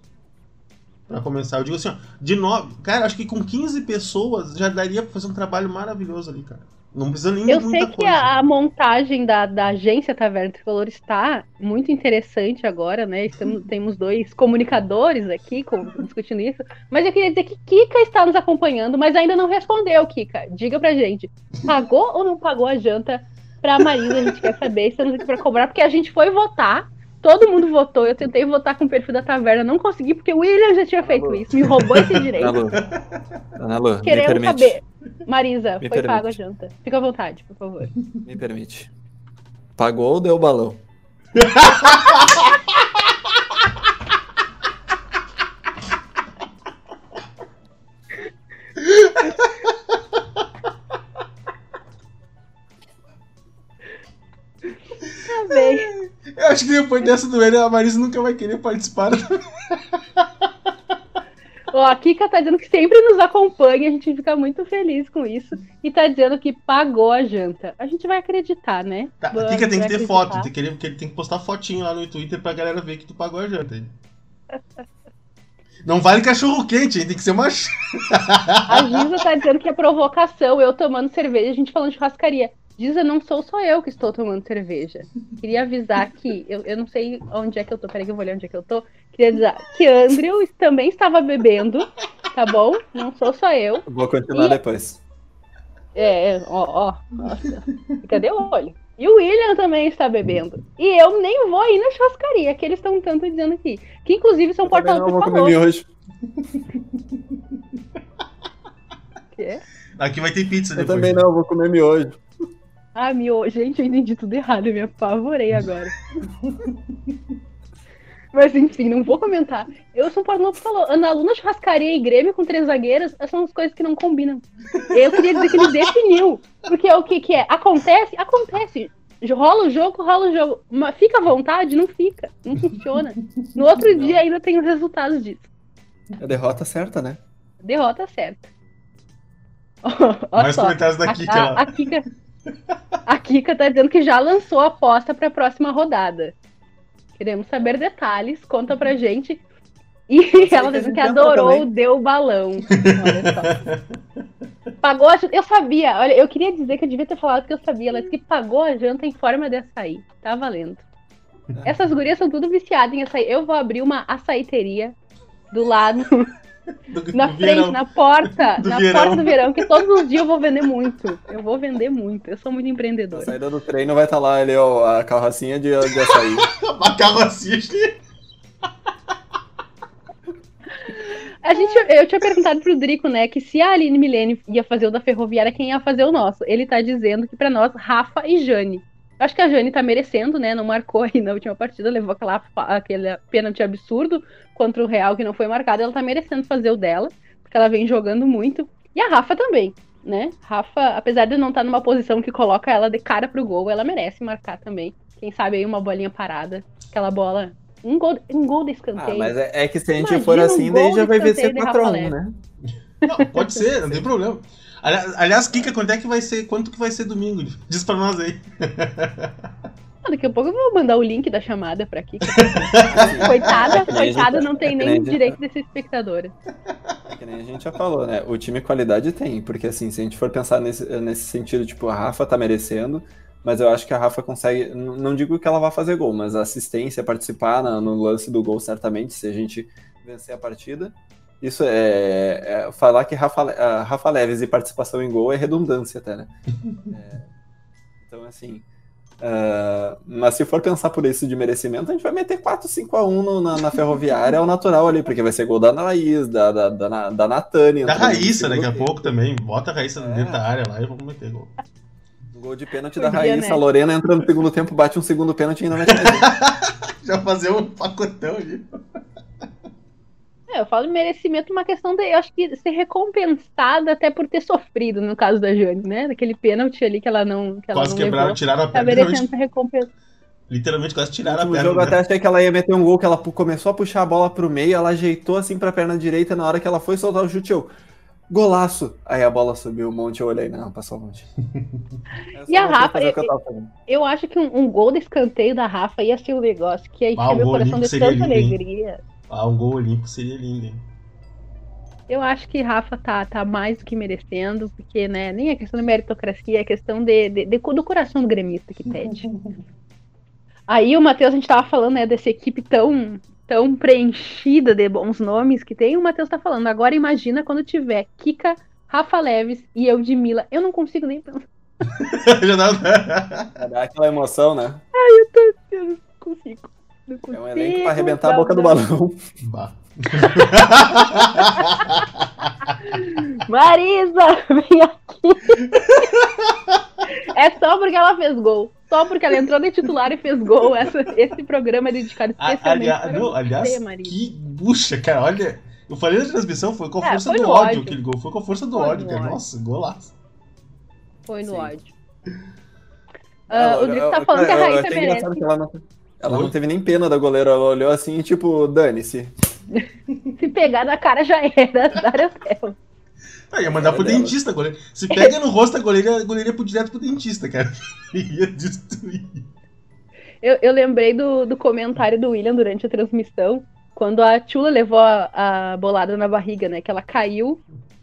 para começar. Eu digo assim, ó, de nove. Cara, acho que com 15 pessoas já daria pra fazer um trabalho maravilhoso ali, cara. Não precisa nem Eu sei que coisa. a montagem da, da agência Taverna Tricolor está muito interessante agora, né? Estamos, temos dois comunicadores aqui com, discutindo isso. Mas eu queria dizer que Kika está nos acompanhando, mas ainda não respondeu, Kika. Diga pra gente, pagou ou não pagou a janta pra Marisa? A gente quer saber, estamos aqui pra cobrar, porque a gente foi votar Todo mundo votou. Eu tentei votar com o perfil da taverna, não consegui, porque o William já tinha feito isso. Me roubou esse direito. Alô. Alô, Queremos saber. Marisa, me foi permite. pago a janta. Fica à vontade, por favor. Me permite. Pagou ou deu o balão? Eu acho que depois dessa do Eren, a Marisa nunca vai querer participar. Ó, a Kika tá dizendo que sempre nos acompanha, a gente fica muito feliz com isso. E tá dizendo que pagou a janta. A gente vai acreditar, né? Tá, a Kika tem que ter acreditar. foto, tem que, ele, tem que postar fotinho lá no Twitter pra galera ver que tu pagou a janta. Não vale cachorro quente, hein? Tem que ser uma. a Giza tá dizendo que é provocação, eu tomando cerveja, a gente falando de churrascaria. Diza, não sou só eu que estou tomando cerveja. Queria avisar que, eu, eu não sei onde é que eu tô, peraí que eu vou olhar onde é que eu tô. Queria avisar que Andrew também estava bebendo, tá bom? Não sou só eu. Vou continuar e... depois. É, ó, ó, nossa. Cadê o olho? E o William também está bebendo. E eu nem vou ir na churrascaria, que eles estão tanto dizendo aqui. Que inclusive são porta que falou. hoje. que? Aqui vai ter pizza depois. Eu também não, vou comer miojo. Ah, meu, gente, eu entendi tudo errado, eu me apavorei agora. Mas enfim, não vou comentar. Eu sou Porto Novo falou, Ana Luna churrascaria e Grêmio com três zagueiras, essas são as coisas que não combinam. Eu queria dizer que ele definiu. Porque é o que, que é? Acontece? Acontece. Rola o jogo, rola o jogo. Mas fica à vontade? Não fica. Não funciona. No outro não. dia ainda tem os resultados disso. A derrota certa, né? Derrota certa. Mais comentários da Kika. A, a, a Kika. A Kika tá dizendo que já lançou a aposta para a próxima rodada. Queremos saber detalhes, conta pra gente. E ela dizendo que adorou também. deu o balão. Olha só. Pagou a janta. Eu sabia, olha, eu queria dizer que eu devia ter falado que eu sabia. Ela disse que pagou a janta em forma de açaí. Tá valendo. Essas gurias são tudo viciadas em açaí. Eu vou abrir uma açaiteria do lado do, na do frente, verão. na porta, do na verão. porta do verão, que todos os dias eu vou vender muito. Eu vou vender muito. Eu sou muito empreendedor. Na saída do treino vai estar tá lá ali, ó, a carrocinha de, de açaí. a carrocinha de... A gente, eu tinha perguntado pro Drico, né, que se a Aline Milene ia fazer o da Ferroviária, quem ia fazer o nosso? Ele tá dizendo que para nós, Rafa e Jane. Acho que a Jane tá merecendo, né? Não marcou aí na última partida, levou aquela, aquele pênalti absurdo contra o Real que não foi marcado. Ela tá merecendo fazer o dela, porque ela vem jogando muito. E a Rafa também, né? Rafa, apesar de não estar tá numa posição que coloca ela de cara pro gol, ela merece marcar também. Quem sabe aí uma bolinha parada, aquela bola. Um gol, um gol de escanteio. Ah, mas é, é, que se a gente Imagina for assim, um daí já vai ver ser patrão, né? Não, pode ser, não tem problema. Aliás, Kika, quanto é que vai ser? Quanto que vai ser domingo? Diz pra nós aí. Ah, daqui a pouco eu vou mandar o link da chamada pra Kika. coitada, é coitada, gente, não tem é nem direito de ser espectadora. É que nem a gente já falou, né? O time qualidade tem, porque assim, se a gente for pensar nesse, nesse sentido, tipo, a Rafa tá merecendo, mas eu acho que a Rafa consegue. Não digo que ela vá fazer gol, mas a assistência, participar no lance do gol, certamente, se a gente vencer a partida. Isso é, é falar que Rafa, Rafa Leves e participação em gol é redundância até, né? é, então, assim. Uh, mas se for pensar por isso de merecimento, a gente vai meter 4, 5 a 1 no, na, na, ferroviária, é o natural ali, porque vai ser gol da Laís, da, da, da, da Natânia. Da Raíssa daqui a pouco também. Bota a Raíssa é. dentro da área lá e vamos meter gol. Gol de pênalti da Raíssa. Né? A Lorena entra no segundo tempo, bate um segundo pênalti e ainda mete Já fazer um pacotão ali. É, eu falo de merecimento uma questão de, eu acho que ser recompensada até por ter sofrido, no caso da Jane, né? Daquele pênalti ali que ela não. Que ela quase não quebraram, levou, tiraram a perna. Tá merecendo recompensa. Literalmente quase tiraram a perna. No jogo né? até achei que ela ia meter um gol, que ela começou a puxar a bola pro meio, ela ajeitou assim pra perna direita, na hora que ela foi soltar o chute, eu. Golaço! Aí a bola subiu um monte, eu olhei, não, passou um monte. e a Rafa, eu, eu, eu, acho que um, um, gol de escanteio da Rafa ia ser um negócio que aí ah, meu coração de tanta alegria. Ah, um gol olímpico seria lindo, hein? Eu acho que Rafa tá, tá mais do que merecendo, porque né, nem é questão de meritocracia, é questão de, de, de do coração do gremista que pede. Aí o Matheus, a gente tava falando, né, dessa equipe tão, tão preenchida de bons nomes que tem. O Matheus tá falando, agora imagina quando tiver Kika, Rafa Leves e eu de Mila. Eu não consigo nem pensar. Já dá... Dá aquela emoção, né? Ai, eu tô. Eu não consigo. É um elenco pra arrebentar a boca do balão. Bah. Marisa, vem aqui. É só porque ela fez gol. Só porque ela entrou de titular e fez gol. Essa, esse programa é dedicado especialmente aliás, não, aliás, você, Que bucha, cara. Olha, eu falei na transmissão, foi com a é, força do ódio, ódio aquele gol. Foi com a força do foi ódio, cara. Ódio. Nossa, golaço. Foi no Sim. ódio. Uh, o Drico tá falando eu, que a Raíssa merece. Ela não teve nem pena da goleira, ela olhou assim, tipo, dane-se. Se pegar na cara já era, Dário Ah, ia mandar pro dentista, goleiro. Se pega no rosto a goleira, a goleira ia pro direto pro dentista, cara. ia destruir. Eu, eu lembrei do, do comentário do William durante a transmissão, quando a Chula levou a, a bolada na barriga, né? Que ela caiu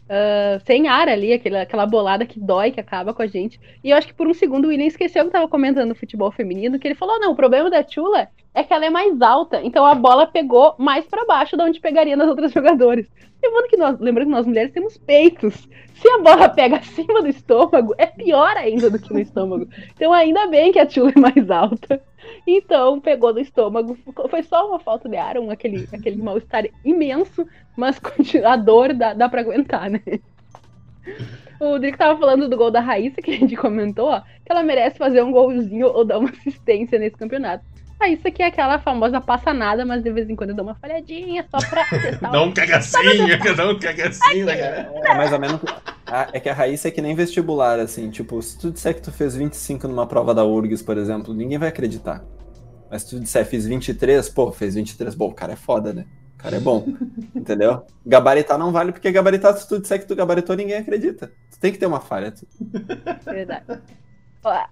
uh, sem ar ali, aquela, aquela bolada que dói, que acaba com a gente. E eu acho que por um segundo o William esqueceu que tava comentando futebol feminino, que ele falou: não, o problema da Chula é que ela é mais alta, então a bola pegou mais para baixo de onde pegaria nas outras jogadoras. Lembrando que nós, lembrando que nós mulheres temos peitos. Se a bola pega acima do estômago, é pior ainda do que no estômago. Então ainda bem que a Chula é mais alta. Então, pegou no estômago. Foi só uma falta de ar, um, aquele, aquele mal-estar imenso, mas a dor dá, dá pra aguentar, né? O Drico tava falando do gol da Raíssa, que a gente comentou, ó, que ela merece fazer um golzinho ou dar uma assistência nesse campeonato. Ah, isso aqui é aquela famosa passa nada, mas de vez em quando eu dou uma falhadinha só pra testar. dá um cagacinho, dá um cagacinho, né, cara? É, mais ou menos. é que a Raíssa é que nem vestibular, assim. Tipo, se tu disser que tu fez 25 numa prova da URGS, por exemplo, ninguém vai acreditar. Mas se tu disser fiz 23, pô, fez 23, bom, o cara é foda, né? O cara é bom. entendeu? Gabaritar não vale, porque gabaritar, se tu disser que tu gabaritou, ninguém acredita. Tu tem que ter uma falha. Tu... Verdade. Ó,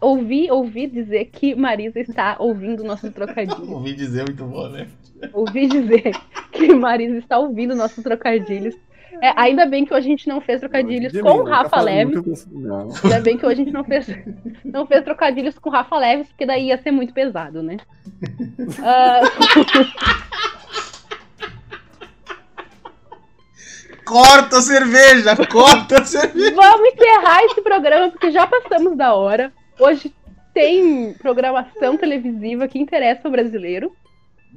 ouvi, ouvi dizer que Marisa está ouvindo nosso trocadilho. ouvi dizer muito bom, né? Ouvi dizer que Marisa está ouvindo nossos trocadilhos. É, ainda bem que hoje a gente não fez trocadilhos com o Rafa Leves. Ainda bem que hoje a gente não fez, não fez trocadilhos com o Rafa Leves, porque daí ia ser muito pesado, né? uh... Corta a cerveja! Corta a cerveja! Vamos encerrar esse programa, porque já passamos da hora. Hoje tem programação televisiva que interessa o brasileiro.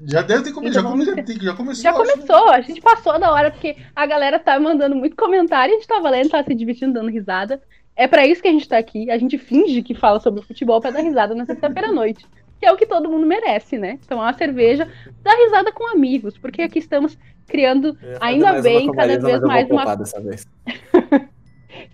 Já deve ter começado. Já, come, já, começou. Já começou, a gente passou da hora, porque a galera tá mandando muito comentário, a gente tava lendo, tava se divertindo, dando risada. É para isso que a gente tá aqui. A gente finge que fala sobre futebol para dar risada na sexta-feira à noite. Que é o que todo mundo merece, né? Tomar uma cerveja, dar risada com amigos, porque aqui estamos criando, ainda bem, cada vez mais uma. Vez.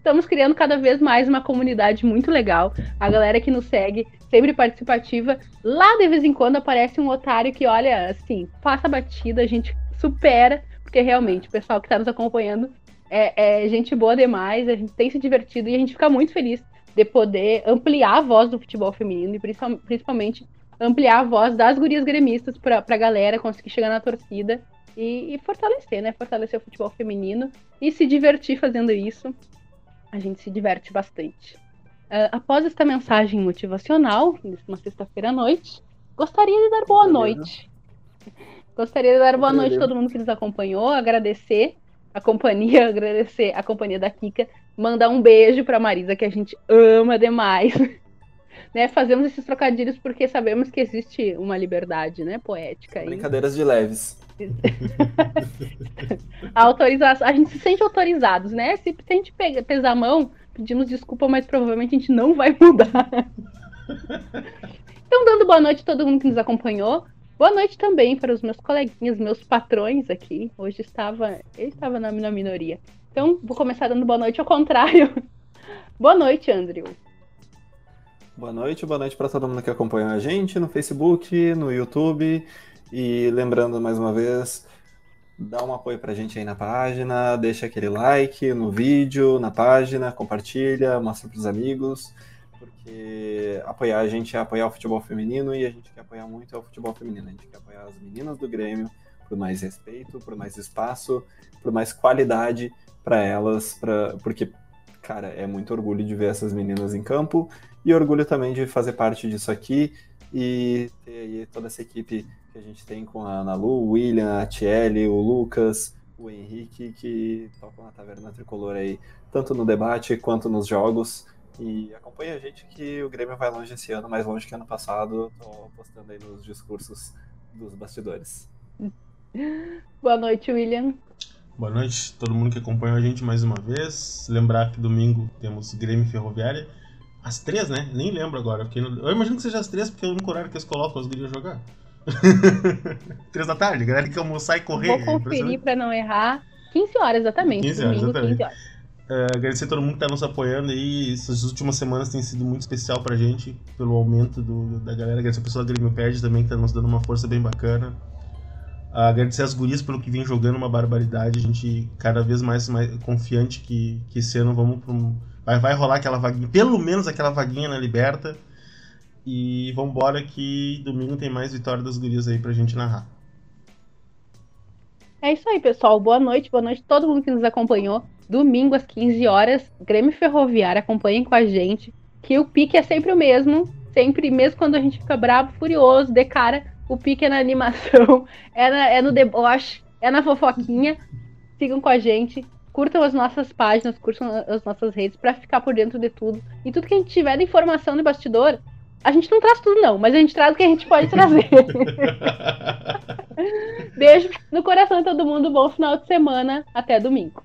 Estamos criando cada vez mais uma comunidade muito legal. A galera que nos segue, sempre participativa. Lá de vez em quando aparece um otário que, olha, assim, passa batida, a gente supera, porque realmente o pessoal que está nos acompanhando é, é gente boa demais, a gente tem se divertido e a gente fica muito feliz de poder ampliar a voz do futebol feminino e principalmente ampliar a voz das gurias gremistas para a galera conseguir chegar na torcida e, e, fortalecer, né? Fortalecer o futebol feminino e se divertir fazendo isso. A gente se diverte bastante. Uh, após esta mensagem motivacional, numa sexta-feira à noite, gostaria de dar boa noite. Gostaria de dar boa noite a todo mundo que nos acompanhou, agradecer a companhia, agradecer a companhia da Kika, mandar um beijo para Marisa que a gente ama demais. né, fazemos esses trocadilhos porque sabemos que existe uma liberdade, né, poética. Aí. Brincadeiras de leves. A autorização, a gente se sente autorizados, né? Se, a gente pega, pesar a mão, pedimos desculpa, mas provavelmente a gente não vai mudar. então, dando boa noite a todo mundo que nos acompanhou. Boa noite também para os meus coleguinhas, meus patrões aqui. Hoje estava, ele estava na, na minoria. Então, vou começar dando boa noite ao contrário. boa noite, Andrew. Boa noite, boa noite para todo mundo que acompanha a gente no Facebook, no YouTube. E lembrando mais uma vez, dá um apoio pra gente aí na página, deixa aquele like no vídeo, na página, compartilha, mostra pros amigos, porque apoiar a gente é apoiar o futebol feminino e a gente quer apoiar muito o futebol feminino. A gente quer apoiar as meninas do Grêmio por mais respeito, por mais espaço, por mais qualidade para elas, pra, porque, cara, é muito orgulho de ver essas meninas em campo e orgulho também de fazer parte disso aqui e ter aí toda essa equipe que a gente tem com a Ana Lu, o William, a Tiele, o Lucas, o Henrique, que tocam na Taverna Tricolor aí, tanto no debate quanto nos jogos. E acompanha a gente que o Grêmio vai longe esse ano, mais longe que ano passado. Tô postando aí nos discursos dos bastidores. Boa noite, William. Boa noite, todo mundo que acompanhou a gente mais uma vez. Lembrar que domingo temos Grêmio Ferroviária. Às três, né? Nem lembro agora. Porque eu imagino que seja às três, porque é o único horário que eles colocam, os gurias jogar. três da tarde, galera que almoçar e correr. Vou conferir pra não errar. 15 horas, exatamente. 15 horas, domingo, exatamente. 15 horas. Uh, agradecer a todo mundo que tá nos apoiando aí. Essas últimas semanas tem sido muito especial pra gente, pelo aumento do, da galera. Agradecer a pessoa da Grêmio Pad também, que tá nos dando uma força bem bacana. Uh, agradecer as gurias pelo que vem jogando uma barbaridade. A gente cada vez mais, mais confiante que, que esse ano vamos pra um Vai, vai rolar aquela vaguinha, pelo menos aquela vaguinha na Liberta. E vambora que domingo tem mais vitória das gurias aí pra gente narrar. É isso aí, pessoal. Boa noite, boa noite a todo mundo que nos acompanhou. Domingo às 15 horas, Grêmio Ferroviário, acompanhem com a gente. Que o pique é sempre o mesmo. Sempre, mesmo quando a gente fica bravo, furioso, de cara, o pique é na animação, é, na, é no deboche, é na fofoquinha. Sigam com a gente curtam as nossas páginas, curtam as nossas redes para ficar por dentro de tudo. E tudo que a gente tiver de informação de bastidor, a gente não traz tudo não, mas a gente traz o que a gente pode trazer. Beijo no coração de todo mundo, bom final de semana, até domingo.